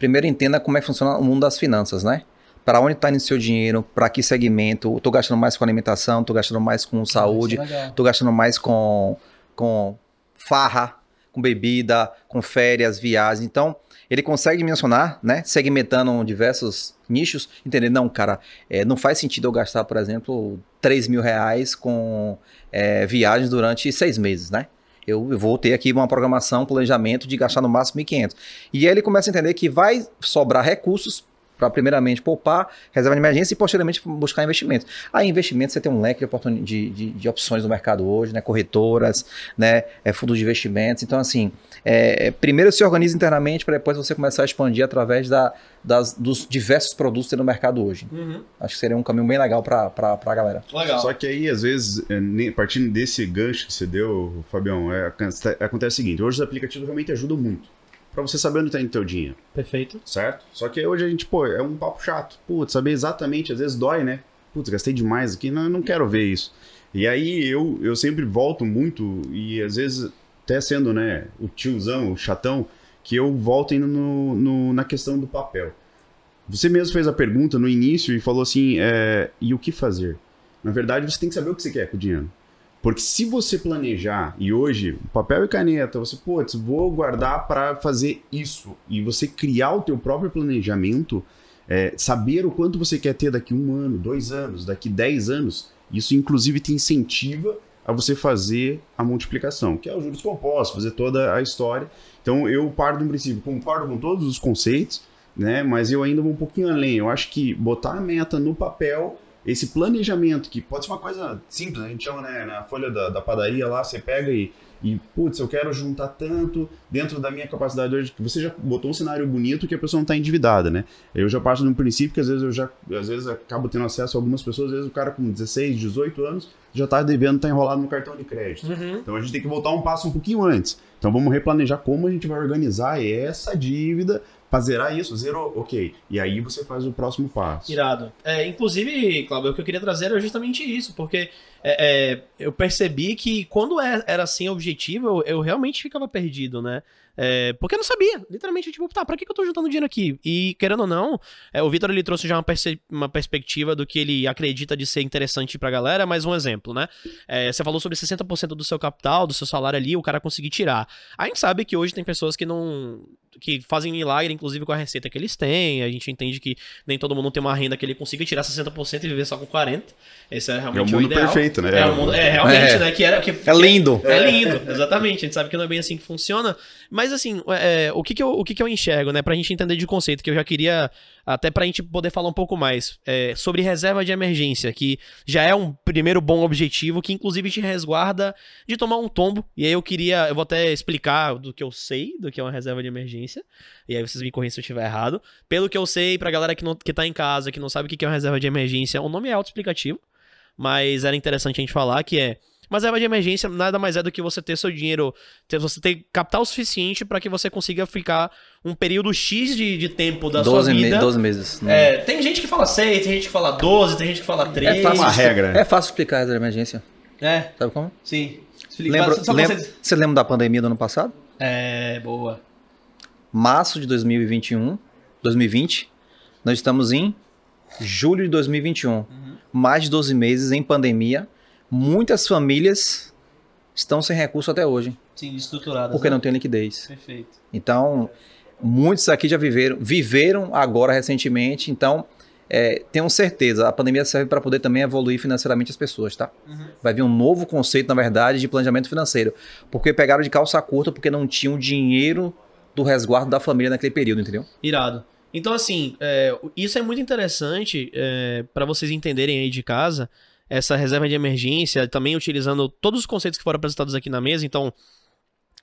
primeiro entenda como é que funciona o mundo das finanças, né? Para onde está indo seu dinheiro, para que segmento, estou gastando mais com alimentação, estou gastando mais com saúde, é legal. estou gastando mais com, com farra, com bebida, com férias, viagens. Então, ele consegue mencionar, né? Segmentando diversos nichos, entender, não, cara, é, não faz sentido eu gastar, por exemplo, 3 mil reais com é, viagens durante seis meses, né? Eu, vou ter aqui uma programação, um planejamento de gastar no máximo 1.500. E aí ele começa a entender que vai sobrar recursos para primeiramente poupar, reserva de emergência e posteriormente buscar investimentos. Aí investimento você tem um leque de, de, de, de opções no mercado hoje, né? Corretoras, né? É, fundos de investimentos. Então, assim, é, é, primeiro se organiza internamente para depois você começar a expandir através da, das, dos diversos produtos que tem no mercado hoje. Uhum. Acho que seria um caminho bem legal para a galera. Legal. Só que aí, às vezes, é, partindo desse gancho que você deu, Fabião, é, acontece acontece o seguinte: hoje os aplicativos realmente ajudam muito. Pra você saber onde tá indo teu dinheiro, Perfeito. certo? Só que hoje a gente, pô, é um papo chato. Putz, saber exatamente, às vezes dói, né? Putz, gastei demais aqui, não, não quero ver isso. E aí eu, eu sempre volto muito, e às vezes, até sendo, né, o tiozão, o chatão, que eu volto indo no, no- na questão do papel. Você mesmo fez a pergunta no início e falou assim, é, e o que fazer? Na verdade, você tem que saber o que você quer com o dinheiro. Porque se você planejar, e hoje, papel e caneta, você, putz, vou guardar para fazer isso, e você criar o teu próprio planejamento, é, saber o quanto você quer ter daqui um ano, dois anos, daqui dez anos, isso inclusive te incentiva a você fazer a multiplicação, que é o juros compostos, fazer toda a história. Então eu paro de um princípio, concordo com todos os conceitos, né? Mas eu ainda vou um pouquinho além. Eu acho que botar a meta no papel, esse planejamento, que pode ser uma coisa simples, a gente chama, né, na folha da, da padaria lá, você pega e, e, putz, eu quero juntar tanto dentro da minha capacidade hoje, que você já botou um cenário bonito que a pessoa não está endividada, né? Eu já parto de um princípio que às vezes eu já, às vezes acabo tendo acesso a algumas pessoas, às vezes o cara com 16, 18 anos já está devendo, está enrolado no cartão de crédito. Uhum. Então a gente tem que voltar um passo um pouquinho antes. Então vamos replanejar como a gente vai organizar essa dívida Pra zerar isso, zerou, ok. E aí você faz o próximo passo. Irado. É, inclusive, Cláudio, o que eu queria trazer era justamente isso, porque é, é, eu percebi que quando é- era assim objetivo, eu, eu realmente ficava perdido, né? É, porque eu não sabia. Literalmente, tipo, tá, pra que, que eu tô juntando dinheiro aqui? E, querendo ou não, é, o Vitor ele trouxe já uma, uma perspectiva do que ele acredita de ser interessante pra galera, mas um exemplo, né? É, você falou sobre 60% do seu capital, do seu salário ali, o cara conseguir tirar. A gente sabe que hoje tem pessoas que não. Que fazem milagre, inclusive com a receita que eles têm. A gente entende que nem todo mundo tem uma renda que ele consiga tirar 60% e viver só com 40%. Esse é É o realmente mundo ideal. perfeito, né? É, o mundo, é realmente, É. né? Que era, que, É lindo. é lindo, exatamente. A gente sabe que não é bem assim que funciona. Mas assim, é, o, que, que, eu, o que, que eu enxergo, né? Pra gente entender de conceito, que eu já queria, até pra gente poder falar um pouco mais, é, sobre reserva de emergência, que já é um primeiro bom objetivo, que inclusive te resguarda de tomar um tombo. E aí eu queria, eu vou até explicar do que eu sei do que é uma reserva de emergência. E aí vocês me corrigem se eu estiver errado. Pelo que eu sei, pra galera que, não, que tá em casa, que não sabe o que que é uma reserva de emergência, o nome é autoexplicativo. Mas era interessante a gente falar que é. Mas reserva de emergência nada mais é do que você ter seu dinheiro, ter, você ter capital suficiente para que você consiga ficar um período X de, de tempo da 12, sua me- vida. 12 meses. Não. É, tem gente que fala 6, tem gente que fala 12, tem gente que fala 3. É fácil, uma regra. É fácil explicar essa emergência. É, Sabe como? sim. Explica- Lembra, só pra lembra- vocês- você lembra da pandemia do ano passado? É, boa. Março de 2021, 2020. Nós estamos em julho de 2021. Mais de 12 meses em pandemia. Muitas famílias estão sem recurso até hoje, Sim, estruturada. porque não tem liquidez. Perfeito. Então, muitos aqui já viveram, viveram agora recentemente, então é, tenham certeza, a pandemia serve para poder também evoluir financeiramente as pessoas, tá? Uhum. Vai vir um novo conceito, na verdade, de planejamento financeiro. Porque pegaram de calça curta porque não tinham dinheiro do resguardo da família naquele período, entendeu? Irado. Então, assim, é, isso é muito interessante é, para vocês entenderem aí de casa, essa reserva de emergência, também utilizando todos os conceitos que foram apresentados aqui na mesa. Então,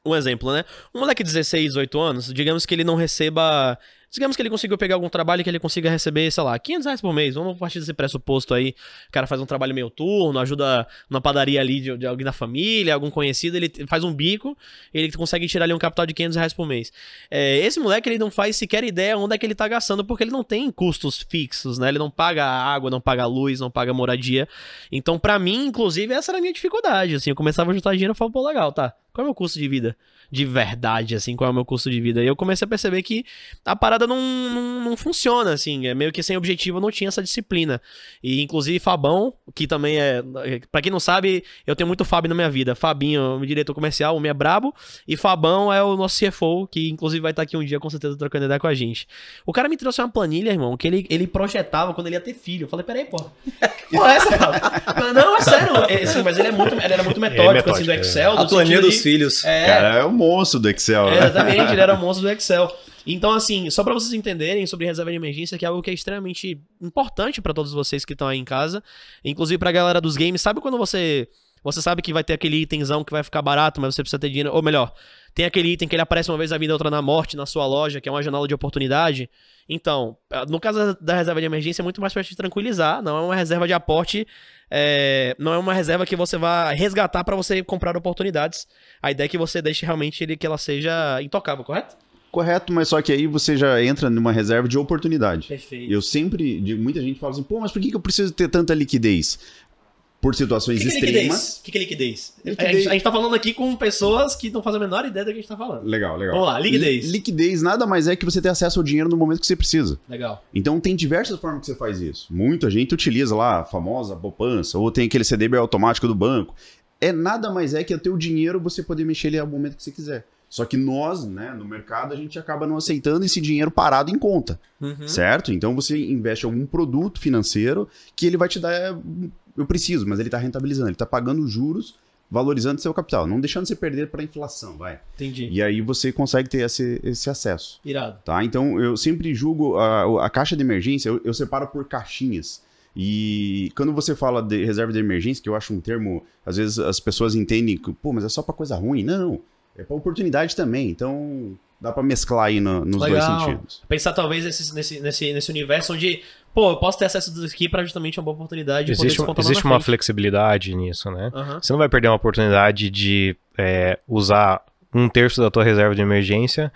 um exemplo, né? Um moleque de 16, 18 anos, digamos que ele não receba. Digamos que ele conseguiu pegar algum trabalho que ele consiga receber, sei lá, 500 reais por mês. Vamos partir desse pressuposto aí. O cara faz um trabalho meio turno, ajuda na padaria ali de, de alguém da família, algum conhecido, ele faz um bico, ele consegue tirar ali um capital de 500 reais por mês. É, esse moleque, ele não faz sequer ideia onde é que ele tá gastando, porque ele não tem custos fixos, né? Ele não paga água, não paga luz, não paga moradia. Então, pra mim, inclusive, essa era a minha dificuldade, assim. Eu começava a juntar dinheiro e falava, pô, legal, tá. Qual é o meu custo de vida? De verdade, assim, qual é o meu custo de vida? E eu comecei a perceber que a parada não, não, não funciona, assim. É meio que sem objetivo, eu não tinha essa disciplina. E, inclusive, Fabão, que também é... Pra quem não sabe, eu tenho muito Fábio na minha vida. Fabinho, meu diretor comercial, o homem é brabo. E Fabão é o nosso CFO, que inclusive vai estar aqui um dia, com certeza, trocando ideia com a gente. O cara me trouxe uma planilha, irmão, que ele, ele projetava quando ele ia ter filho. Eu falei, peraí, pô. <laughs> Pô, é essa, Fábio? Não, é sério. É, sim, mas ele é muito, ele era muito metódico, metódico, assim, do é. Excel. A do planilha sentido dos filhos. É, Cara, é o monstro do Excel, é, né? exatamente, ele era o <laughs> monstro do Excel. Então, assim, só pra vocês entenderem sobre reserva de emergência, que é algo que é extremamente importante pra todos vocês que estão aí em casa, inclusive pra galera dos games. Sabe quando você você sabe que vai ter aquele itemzão que vai ficar barato, mas você precisa ter dinheiro, ou melhor, tem aquele item que ele aparece uma vez na vida, outra na morte, na sua loja, que é uma janela de oportunidade. Então, no caso da reserva de emergência, é muito mais pra te tranquilizar, não é uma reserva de aporte, é, não é uma reserva que você vai resgatar pra você comprar oportunidades. A ideia é que você deixe realmente ele, que ela seja intocável, correto? Correto, mas só que aí você já entra numa reserva de oportunidade. Perfeito. Eu sempre digo, muita gente fala assim, pô, mas por que eu preciso ter tanta liquidez? Por O situações que, que é extremas. liquidez? O que, que é liquidez? Liquidez- A, gente, a gente tá falando aqui com pessoas que não fazem a menor ideia do que a gente tá falando. Legal, legal. Vamos lá, liquidez. Li- liquidez nada mais é que você ter acesso ao dinheiro no momento que você precisa. Legal. Então tem diversas formas que você faz isso. Muita gente utiliza lá a famosa poupança, ou tem aquele CDB automático do banco. É nada mais é que o teu dinheiro você poder mexer ele ao momento que você quiser. Só que nós, né, no mercado, a gente acaba não aceitando esse dinheiro parado em conta, Uhum. certo? Então você investe em algum produto financeiro que ele vai te dar, é, eu preciso, mas ele está rentabilizando, ele está pagando juros, valorizando seu capital, não deixando você perder para a inflação, vai. Entendi. E aí você consegue ter esse, esse acesso. Irado. Tá? Então eu sempre julgo a, a caixa de emergência, eu, eu separo por caixinhas. E quando você fala de reserva de emergência, que eu acho um termo, às vezes as pessoas entendem que, pô, mas é só pra coisa ruim. Não, é pra oportunidade também. Então dá pra mesclar aí no- nos Legal. dois sentidos. Pensar talvez nesse, nesse, nesse, nesse universo onde, pô, eu posso ter acesso a tudo isso aqui pra justamente uma boa oportunidade de poder Existe, um- descontar lá existe uma frente. flexibilidade nisso, né? Aham. Você não vai perder uma oportunidade de é, usar um terço da tua reserva de emergência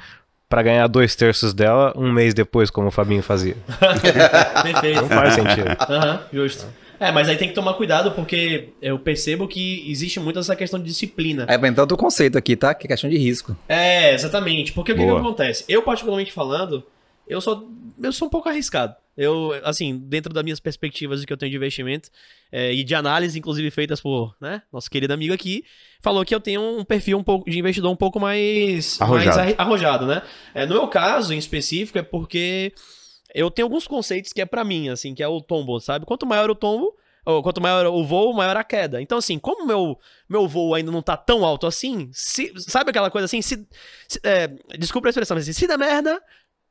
pra ganhar dois terços dela um mês depois, como o Fabinho fazia. <laughs> Perfeito. Não faz sentido. Aham, justo. É, mas aí tem que tomar cuidado porque eu percebo que existe muito essa questão de disciplina. É inventando o conceito aqui, tá? Que é questão de risco. É, exatamente. Porque o que, que Boa. acontece? Eu, particularmente falando, eu sou, eu sou um pouco arriscado. Eu, assim, dentro das minhas perspectivas que eu tenho de investimento é, e de análise, inclusive feitas por, né, nosso querido amigo aqui, falou que eu tenho um perfil um pouco de investidor um pouco mais Arrojado. mais arrojado né? É, no meu caso, em específico, é porque eu tenho alguns conceitos que é pra mim, assim, que é o tombo, sabe? Quanto maior o tombo, ou quanto maior o voo, maior a queda. Então, assim, como meu, meu voo ainda não tá tão alto assim, se- sabe aquela coisa assim? Se, se- é, desculpa a expressão, mas assim, se der merda,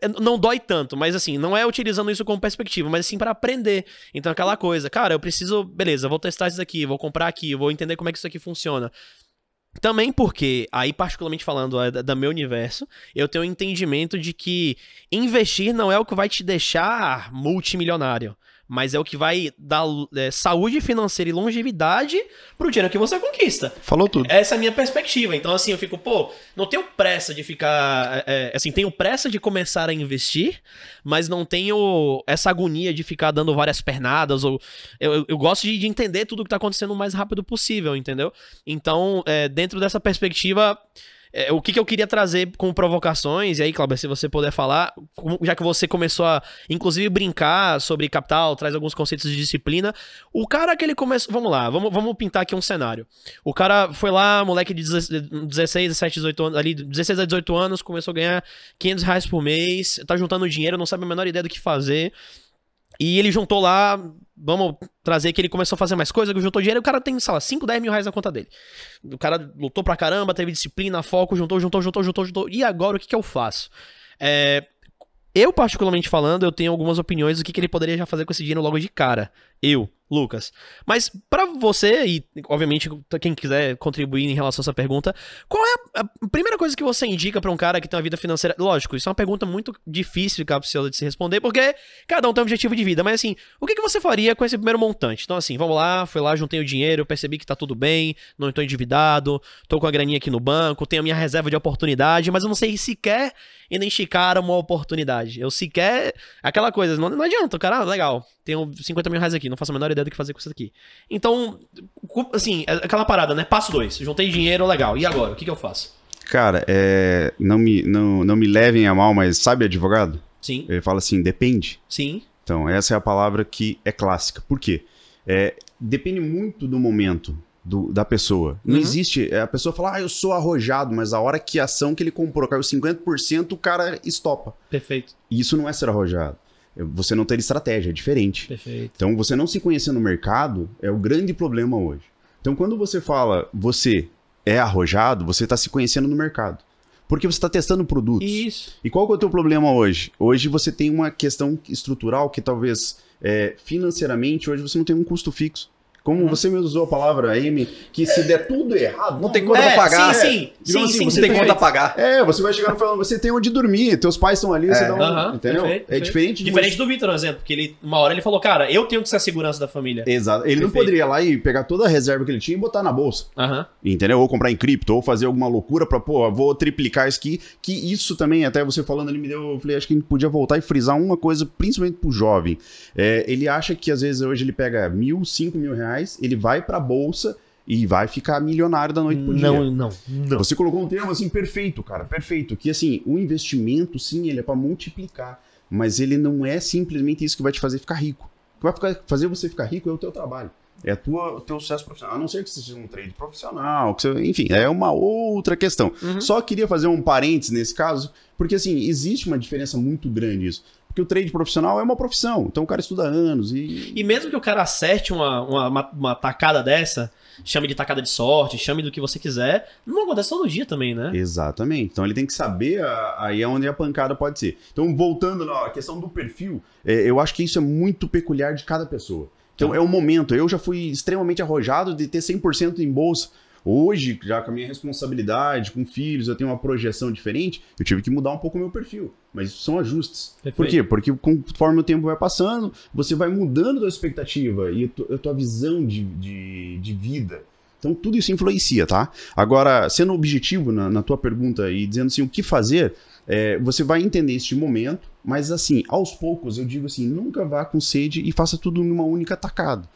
é, não dói tanto, mas assim, não é utilizando isso como perspectiva, mas sim pra aprender. Então, aquela coisa, cara, eu preciso, beleza, vou testar isso aqui, vou comprar aqui, vou entender como é que isso aqui funciona. Também porque, aí particularmente falando é, da, meu universo, eu tenho um entendimento de que investir não é o que vai te deixar multimilionário, mas é o que vai dar é, saúde financeira e longevidade pro dinheiro que você conquista. Falou tudo. Essa é a minha perspectiva. Então, assim, eu fico, pô, não tenho pressa de ficar. é, é, assim, tenho pressa de começar a investir, mas não tenho essa agonia de ficar dando várias pernadas. Ou, eu, eu- eu gosto de, de entender tudo que tá acontecendo o mais rápido possível, entendeu? Então, é, dentro dessa perspectiva. É, o que, que eu queria trazer com provocações, e aí, Cláudio, se você puder falar, já que você começou a, inclusive, brincar sobre capital, traz alguns conceitos de disciplina. O cara que ele começou. Vamos lá, vamos, vamos pintar aqui um cenário. O cara foi lá, moleque de 16, 17, 18 anos, ali, 16 a 18 anos, começou a ganhar 500 reais por mês, tá juntando dinheiro, não sabe a menor ideia do que fazer. E ele juntou lá, vamos trazer que ele começou a fazer mais coisa, juntou dinheiro, o cara tem, sei lá, 5, 10 mil reais na conta dele. O cara lutou pra caramba, teve disciplina, foco, juntou, juntou, juntou, juntou, juntou. E agora o que, que eu faço? É, eu, particularmente falando, eu tenho algumas opiniões do que, que ele poderia já fazer com esse dinheiro logo de cara. Eu, Lucas. Mas pra você, e obviamente quem quiser contribuir em relação a essa pergunta, qual é a primeira coisa que você indica pra um cara que tem uma vida financeira? Lógico, isso é uma pergunta muito difícil capciosa de se responder, porque cada um tem um objetivo de vida. Mas assim, o que, que você faria com esse primeiro montante? Então, assim, vamos lá, fui lá, juntei o dinheiro, percebi que tá tudo bem, não estou endividado, tô com a graninha aqui no banco, tenho a minha reserva de oportunidade, mas eu não sei sequer identificar uma oportunidade. Eu sequer. Aquela coisa, não, adianta, cara, ah, legal, tenho 50 mil reais aqui, não faço a menor ideia do que fazer com isso aqui. Então, assim, é aquela parada, né? Passo dois, juntei dinheiro, legal. E agora? O que, que eu faço? Cara, é, não, me, não, não me levem a mal, mas sabe advogado? Sim, Ele fala assim, depende. sim. Então, essa é a palavra que é clássica. Por quê? É, depende muito do momento do- da pessoa. Não Uhum. existe. é, A pessoa fala, ah, eu sou arrojado, mas a hora que a ação que ele comprou caiu 50%, o cara estopa. Perfeito, E isso não é ser arrojado. Você não ter estratégia, é diferente. perfeito. Então, você não se conhecer no mercado é o grande problema hoje. Então, quando você fala você é arrojado, você está se conhecendo no mercado. Porque você está testando produtos. Isso. E qual é o teu problema hoje? Hoje você tem uma questão estrutural que talvez é, financeiramente hoje você não tem um custo fixo. Como você mesmo usou a palavra, Amy, que se der tudo errado, Não tem conta É, pra pagar. Sim, sim. Digamos sim, assim, sim, você Não tem perfeito. conta a pagar. É, você vai chegar no falando, você tem onde dormir, teus pais estão ali, você É. dá um. Aham, entendeu? perfeito, é perfeito. diferente de Diferente do Vitor, por exemplo, que ele, uma hora ele falou, cara, eu tenho que ser a segurança da família. Exato. Ele não Perfeito. poderia ir lá e pegar toda a reserva que ele tinha e botar na bolsa. Aham. Entendeu? Ou comprar em cripto, ou fazer alguma loucura pra, pô, vou triplicar isso aqui. Que isso também, até você falando ali, me deu. Eu falei, acho que a gente podia voltar e frisar uma coisa, principalmente pro jovem. É, ele acha que às vezes hoje ele pega mil, cinco mil reais, ele vai pra bolsa e vai ficar milionário da noite pro dia. Não, não, não. Você colocou um termo assim perfeito, cara, perfeito. Que assim, o investimento, sim, ele é pra multiplicar. Mas ele não é simplesmente isso que vai te fazer ficar rico. O que vai ficar- fazer você ficar rico é o teu trabalho. É a tua, o teu sucesso profissional. A não ser que você seja um trade profissional, que você- enfim, é uma outra questão. Uhum. Só queria fazer um parênteses nesse caso, porque assim, existe uma diferença muito grande isso. Porque o trade profissional é uma profissão, então o cara estuda anos e. E mesmo que o cara acerte uma, uma, uma, tacada dessa, chame de tacada de sorte, chame do que você quiser, não acontece todo dia também, né? Exatamente. Então ele tem que saber a- aí é onde a pancada pode ser. Então, voltando na questão do perfil, é, eu acho que isso é muito peculiar de cada pessoa. Então é o momento. Eu já fui extremamente arrojado de ter 100% em bolsa. Hoje, já com a minha responsabilidade, com filhos, eu tenho uma projeção diferente, eu tive que mudar um pouco o meu perfil. Mas são ajustes. Por Perfeito. quê? Porque conforme o tempo vai passando, você vai mudando a tua expectativa e a tua visão de, de, de vida. Então tudo isso influencia, tá? Agora, sendo objetivo na, na tua pergunta e dizendo assim, o que fazer, é, você vai entender este momento, mas assim, aos poucos, eu digo assim, nunca vá com sede e faça tudo numa única tacada.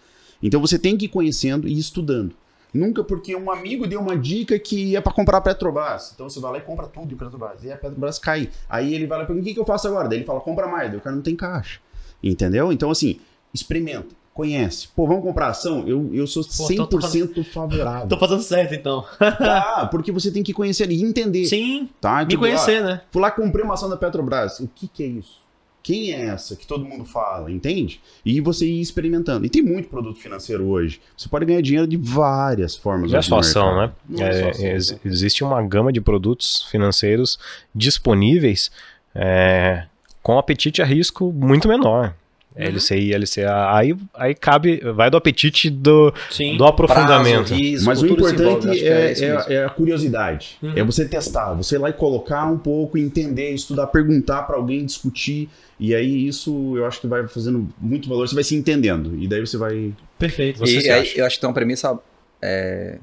Então você tem que ir conhecendo e estudando. Nunca porque um amigo deu uma dica que é para comprar a Petrobras. Então você vai lá e compra tudo de Petrobras. E a Petrobras cai. Aí ele vai lá e pergunta: o que, que eu faço agora? Daí ele fala: compra mais. Daí o cara não tem caixa. Entendeu? Então, assim, experimenta, conhece. Pô, vamos comprar ação? Eu, eu sou Pô, então tô 100% favorável. <laughs> Tô fazendo certo, então. <laughs> Ah, porque você tem que conhecer e entender. Sim, Tá? me Tipo, conhecer, ah, né? Fui lá comprei uma ação da Petrobras. O que, que é isso? Quem é essa que todo mundo fala, entende? E você ir experimentando. E tem muito produto financeiro hoje. Você pode ganhar dinheiro de várias formas. Não é só ação, né? é É, ex- existe uma gama de produtos financeiros disponíveis é, com apetite a risco muito menor. Uhum. LCI, LCA, aí, aí cabe, vai do apetite do, Sim. do aprofundamento. Prazo, risco, Mas o importante é, é- mesmo. é a curiosidade. Uhum. É você testar, você ir lá e colocar um pouco, entender, estudar, perguntar pra alguém, discutir. E aí isso eu acho que vai fazendo muito valor. Você vai se entendendo. E daí você vai. Perfeito. Você e aí, eu acho que tem uma premissa é,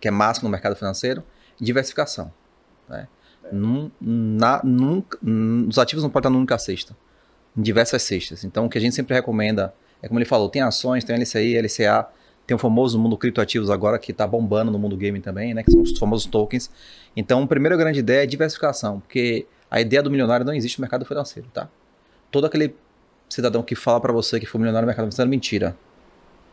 que é máxima no mercado financeiro, diversificação. Né? Num- na- nunca- hum, os ativos não podem estar numa única cesta, em diversas cestas. Então, o que a gente sempre recomenda é como ele falou, tem ações, tem LCI, LCA, tem o famoso mundo criptoativos agora que está bombando no mundo gaming também, né? Que são os famosos tokens. Então, a primeira grande ideia é diversificação, porque a ideia do milionário não existe no mercado financeiro, tá? Todo aquele cidadão que fala para você que foi milionário no mercado financeiro é mentira.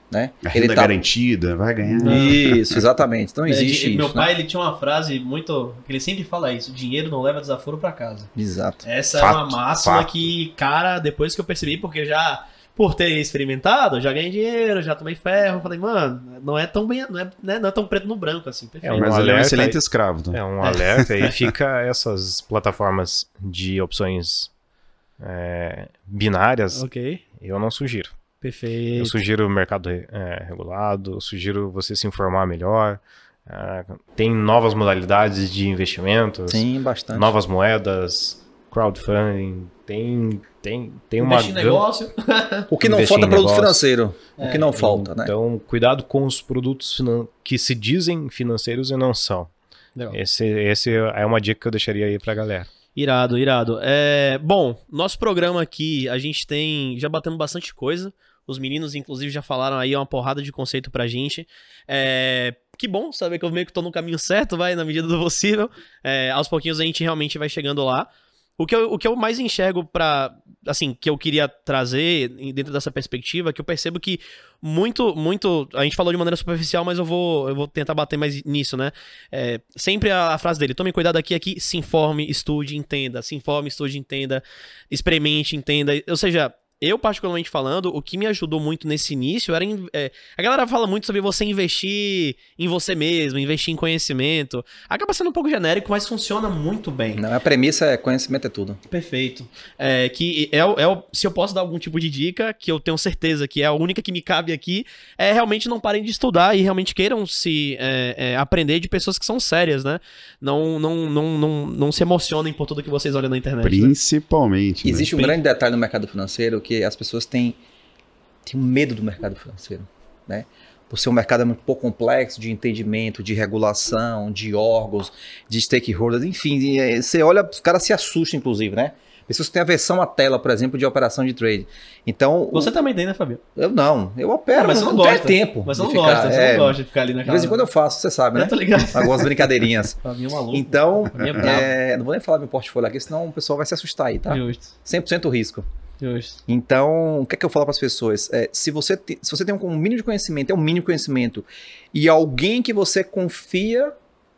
Né? A renda tá- garantida, vai ganhar. Isso, exatamente. Então É, existe meu isso. né? pai, ele tinha uma frase muito. ele sempre fala isso: dinheiro não leva desaforo pra casa. Exato. Essa é Fato, uma máxima fato. que, cara, depois que eu percebi, porque já. Por ter experimentado, já ganhei dinheiro, já tomei ferro. Falei, mano, não é tão bem. Não é, né, não é tão preto no branco assim. Perfeito. um Mas ele é um alerta excelente aí. escravo. Tá? É um alerta e fica essas plataformas de opções é, binárias, Ok. eu não sugiro. Eu Perfeito. sugiro o mercado é, regulado, eu sugiro você se informar melhor. é, tem novas modalidades de investimentos, Sim, bastante. novas moedas, crowdfunding, tem, tem, tem uma Investir negócio. <laughs> O que não investir falta é produto financeiro. É, o que não falta, né? Então, cuidado com os produtos que se dizem financeiros e não são. Legal. Esse, esse é uma dica que eu deixaria aí pra galera. Irado, irado. É, bom, nosso programa aqui, a gente tem. Já batemos bastante coisa. Os meninos, inclusive, já falaram aí uma porrada de conceito pra gente. É, que bom saber que eu meio que tô no caminho certo, vai, na medida do possível. É, aos pouquinhos a gente realmente vai chegando lá. O que eu, o que eu mais enxergo pra. Assim, que eu queria trazer dentro dessa perspectiva, que eu percebo que muito, muito. A gente falou de maneira superficial, mas eu vou, eu vou tentar bater mais nisso, né? É, sempre a, a frase dele: tome cuidado aqui, aqui, se informe, estude, entenda. Se informe, estude, entenda. Experimente, entenda. Ou seja, eu, particularmente falando, o que me ajudou muito nesse início era. é, a galera fala muito sobre você investir em você mesmo, investir em conhecimento. Acaba sendo um pouco genérico, mas funciona muito bem. Não, a premissa é conhecimento é tudo. Perfeito. É, que é, o- é se eu posso dar algum tipo de dica, que eu tenho certeza que é a única que me cabe aqui, é realmente não parem de estudar e realmente queiram se é, é, aprender de pessoas que são sérias, né? Não, não, não, não, não se emocionem por tudo que vocês olham na internet. né? Principalmente. né? Existe um grande detalhe no mercado financeiro que as pessoas têm, têm medo do mercado financeiro, né? Por ser um mercado muito pouco complexo de entendimento, de regulação, de órgãos, de stakeholders, enfim, eh, você olha, os caras se assustam, inclusive, né? Pessoas que têm aversão à tela, por exemplo, de operação de trade. Então, Você também tem, né, Fabio? eu não, eu opero, Ah, mas você não, não tempo. Mas de não ficar, gosta, você é, não gosta de ficar ali De naquela... vez em quando eu faço, você sabe, <laughs> Eu né? tô ligado. Algumas brincadeirinhas. <laughs> Fabinho é maluco. Então, é é, não vou nem falar meu portfólio aqui, senão o pessoal vai se assustar aí, tá? Justo, 100% risco. Justo. Então, o que é que eu falo para as pessoas? É, se, você te- se você tem um mínimo de conhecimento, é um mínimo de conhecimento, e alguém que você confia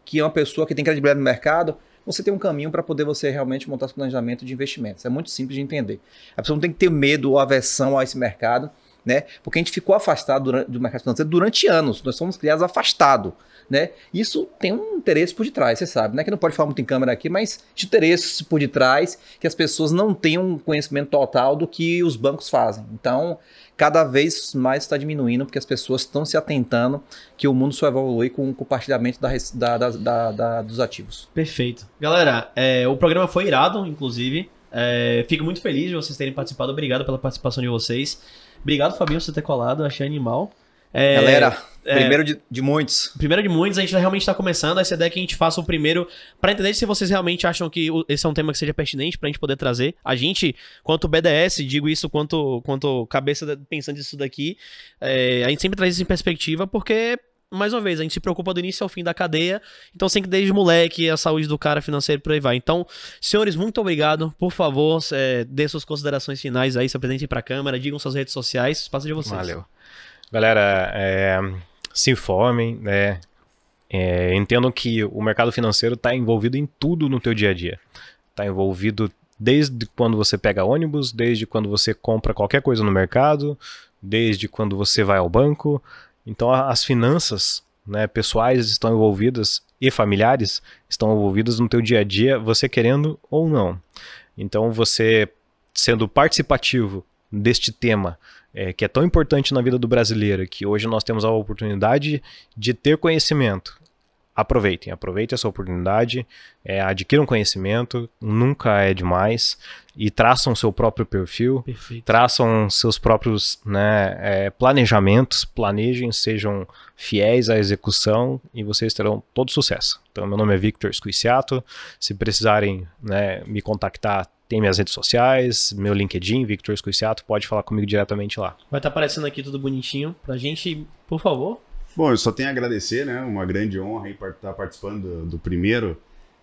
que é uma pessoa que tem credibilidade no mercado, você tem um caminho para poder você realmente montar seu planejamento de investimentos. É muito simples de entender. A pessoa não tem que ter medo ou aversão a esse mercado, né? Porque a gente ficou afastado durante- do mercado financeiro durante anos. Nós somos criados afastados, né? Isso tem um interesse por detrás, você sabe, né? Que não pode falar muito em câmera aqui, mas de interesse por detrás que as pessoas não tenham um conhecimento total do que os bancos fazem. Então, cada vez mais está diminuindo porque as pessoas estão se atentando que o mundo só evolui com o compartilhamento da- da- da- dos ativos. Perfeito. Galera, é, o programa foi irado, inclusive. É, fico muito feliz de vocês terem participado. Obrigado pela participação de vocês. Obrigado, Fabinho, por você ter colado. Achei animal. É, Galera, é. primeiro de, de muitos. Primeiro de muitos, a gente realmente está começando. Essa ideia é que a gente faça o primeiro para entender se vocês realmente acham que esse é um tema que seja pertinente pra gente poder trazer. A gente, quanto BDS, digo isso quanto, quanto cabeça pensando nisso daqui, é, a gente sempre traz isso em perspectiva porque. Mais uma vez, a gente se preocupa do início ao fim da cadeia. Então, sempre desde moleque, a saúde do cara financeiro por aí vai. Então, senhores, muito obrigado. Por favor, é, dê suas considerações finais aí, se apresentem pra câmera, digam suas redes sociais. Espaço de vocês. Valeu. Galera, é, se informem, né? É, entendam que o mercado financeiro está envolvido em tudo no teu dia a dia. Está envolvido desde quando você pega ônibus, desde quando você compra qualquer coisa no mercado, desde quando você vai ao banco. Então as finanças né, pessoais estão envolvidas e familiares estão envolvidas no teu dia a dia, você querendo ou não. Então você sendo participativo deste tema é, que é tão importante na vida do brasileiro, que hoje nós temos a oportunidade de ter conhecimento. Aproveitem, aproveitem essa oportunidade, é, adquiram conhecimento, nunca é demais, e traçam seu próprio perfil, Perfeito. traçam seus próprios né, é, planejamentos, planejem, sejam fiéis à execução e vocês terão todo sucesso. Então, meu nome é Victor Squiciato. Se precisarem né, me contactar, tem minhas redes sociais, meu LinkedIn, Victor Squiciato, pode falar comigo diretamente lá. Vai estar aparecendo aqui tudo bonitinho pra gente, por favor. Bom, eu só tenho a agradecer, né? Uma grande honra estar participando do, do primeiro.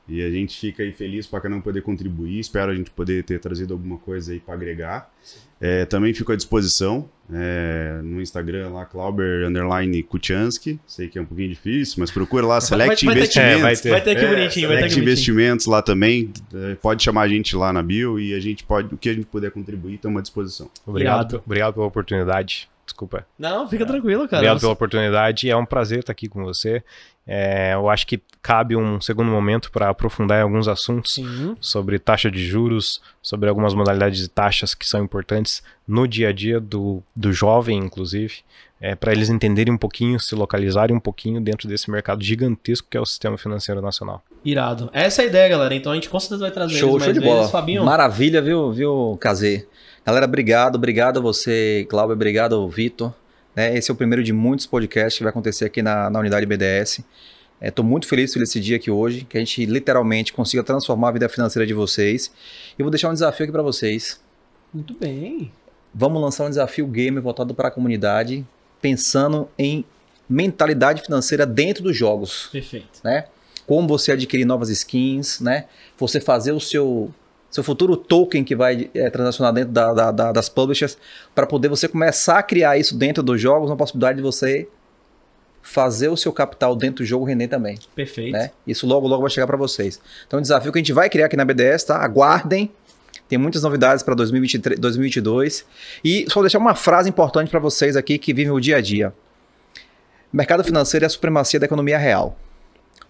E a gente fica aí feliz para não poder contribuir. Espero a gente poder ter trazido alguma coisa aí para agregar. É, também fico à disposição é, no Instagram lá, Clauber underline Kuchansky. Sei que é um pouquinho difícil, mas procura lá, Select vai. Investimentos. É, vai ter. Vai ter aqui É, bonitinho, vai ter Select aqui. Investimentos lá também. É, pode chamar a gente lá na bio e a gente pode, o que a gente puder contribuir, estamos à disposição. Obrigado, obrigado pela oportunidade. Desculpa. Não, fica tranquilo, cara. Obrigado pela oportunidade. É um prazer estar aqui com você. É, eu acho que cabe um segundo momento para aprofundar em alguns assuntos Sim. sobre taxa de juros, sobre algumas modalidades de taxas que são importantes no dia a dia do, do jovem, inclusive, é, para eles entenderem um pouquinho, se localizarem um pouquinho dentro desse mercado gigantesco que é o sistema financeiro nacional. Irado. Essa é a ideia, galera. Então a gente com certeza vai trazer Show, eles show mais de bola. vezes. Fabinho, Maravilha, viu, viu, Kazê? Galera, obrigado, obrigado a você, Cláudio, obrigado, Vitor. Né, esse é o primeiro de muitos podcasts que vai acontecer aqui na, na unidade BDS. Estou muito feliz por esse dia aqui hoje, que a gente literalmente consiga transformar a vida financeira de vocês. E vou deixar um desafio aqui para vocês. muito bem. Vamos lançar um desafio game voltado para a comunidade, pensando em mentalidade financeira dentro dos jogos Perfeito. né? Como você adquirir novas skins, né? Você fazer o seu seu futuro token que vai é, transacionar dentro da- da- da- das publishers para poder você começar a criar isso dentro dos jogos, uma possibilidade de você fazer o seu capital dentro do jogo render também, Perfeito. né? Isso logo logo vai chegar para vocês. Então, é um desafio que a gente vai criar aqui na BDS, tá? Aguardem. Tem muitas novidades para 2023, 2022. E só vou deixar uma frase importante para vocês aqui que vivem o dia a dia. Mercado financeiro é a supremacia da economia real.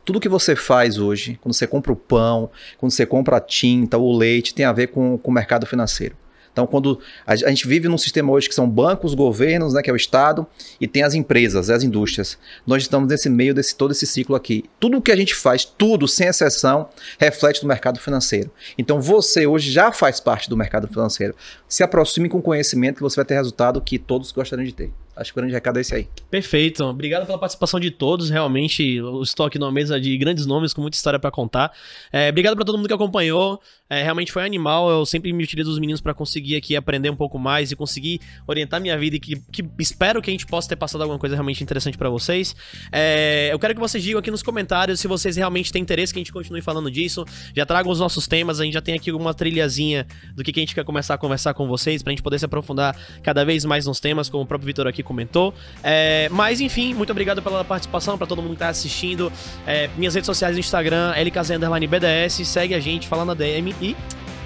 Tudo que você faz hoje, quando você compra o pão, quando você compra a tinta, o leite, tem a ver com, com o mercado financeiro. Então, quando a, a gente vive num sistema hoje que são bancos, governos, né, que é o Estado, e tem as empresas, as indústrias. Nós estamos nesse meio desse todo esse ciclo aqui. Tudo que a gente faz, tudo, sem exceção, reflete no mercado financeiro. Então, você hoje já faz parte do mercado financeiro. Se aproxime com conhecimento que você vai ter resultado que todos gostariam de ter. Acho que o grande recado é esse aí. Perfeito. Obrigado pela participação de todos. Realmente, eu estou aqui numa mesa de grandes nomes com muita história pra contar. É, obrigado pra todo mundo que acompanhou. É, realmente foi animal. Eu sempre me utilizo dos meninos pra conseguir aqui aprender um pouco mais e conseguir orientar minha vida e que, que espero que a gente possa ter passado alguma coisa realmente interessante pra vocês. É, eu quero que vocês digam aqui nos comentários se vocês realmente têm interesse que a gente continue falando disso. Já tragam os nossos temas. A gente já tem aqui uma trilhazinha do que, que a gente quer começar a conversar com vocês pra gente poder se aprofundar cada vez mais nos temas, como o próprio Vitor aqui comentou. É, mas enfim, muito obrigado pela participação, pra todo mundo que tá assistindo. É, minhas redes sociais Instagram, LKZ_BDS, segue a gente, fala na DM e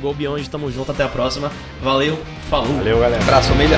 Go Beyond, tamo junto, até a próxima. Valeu, falou! Valeu, galera. Abraço, família.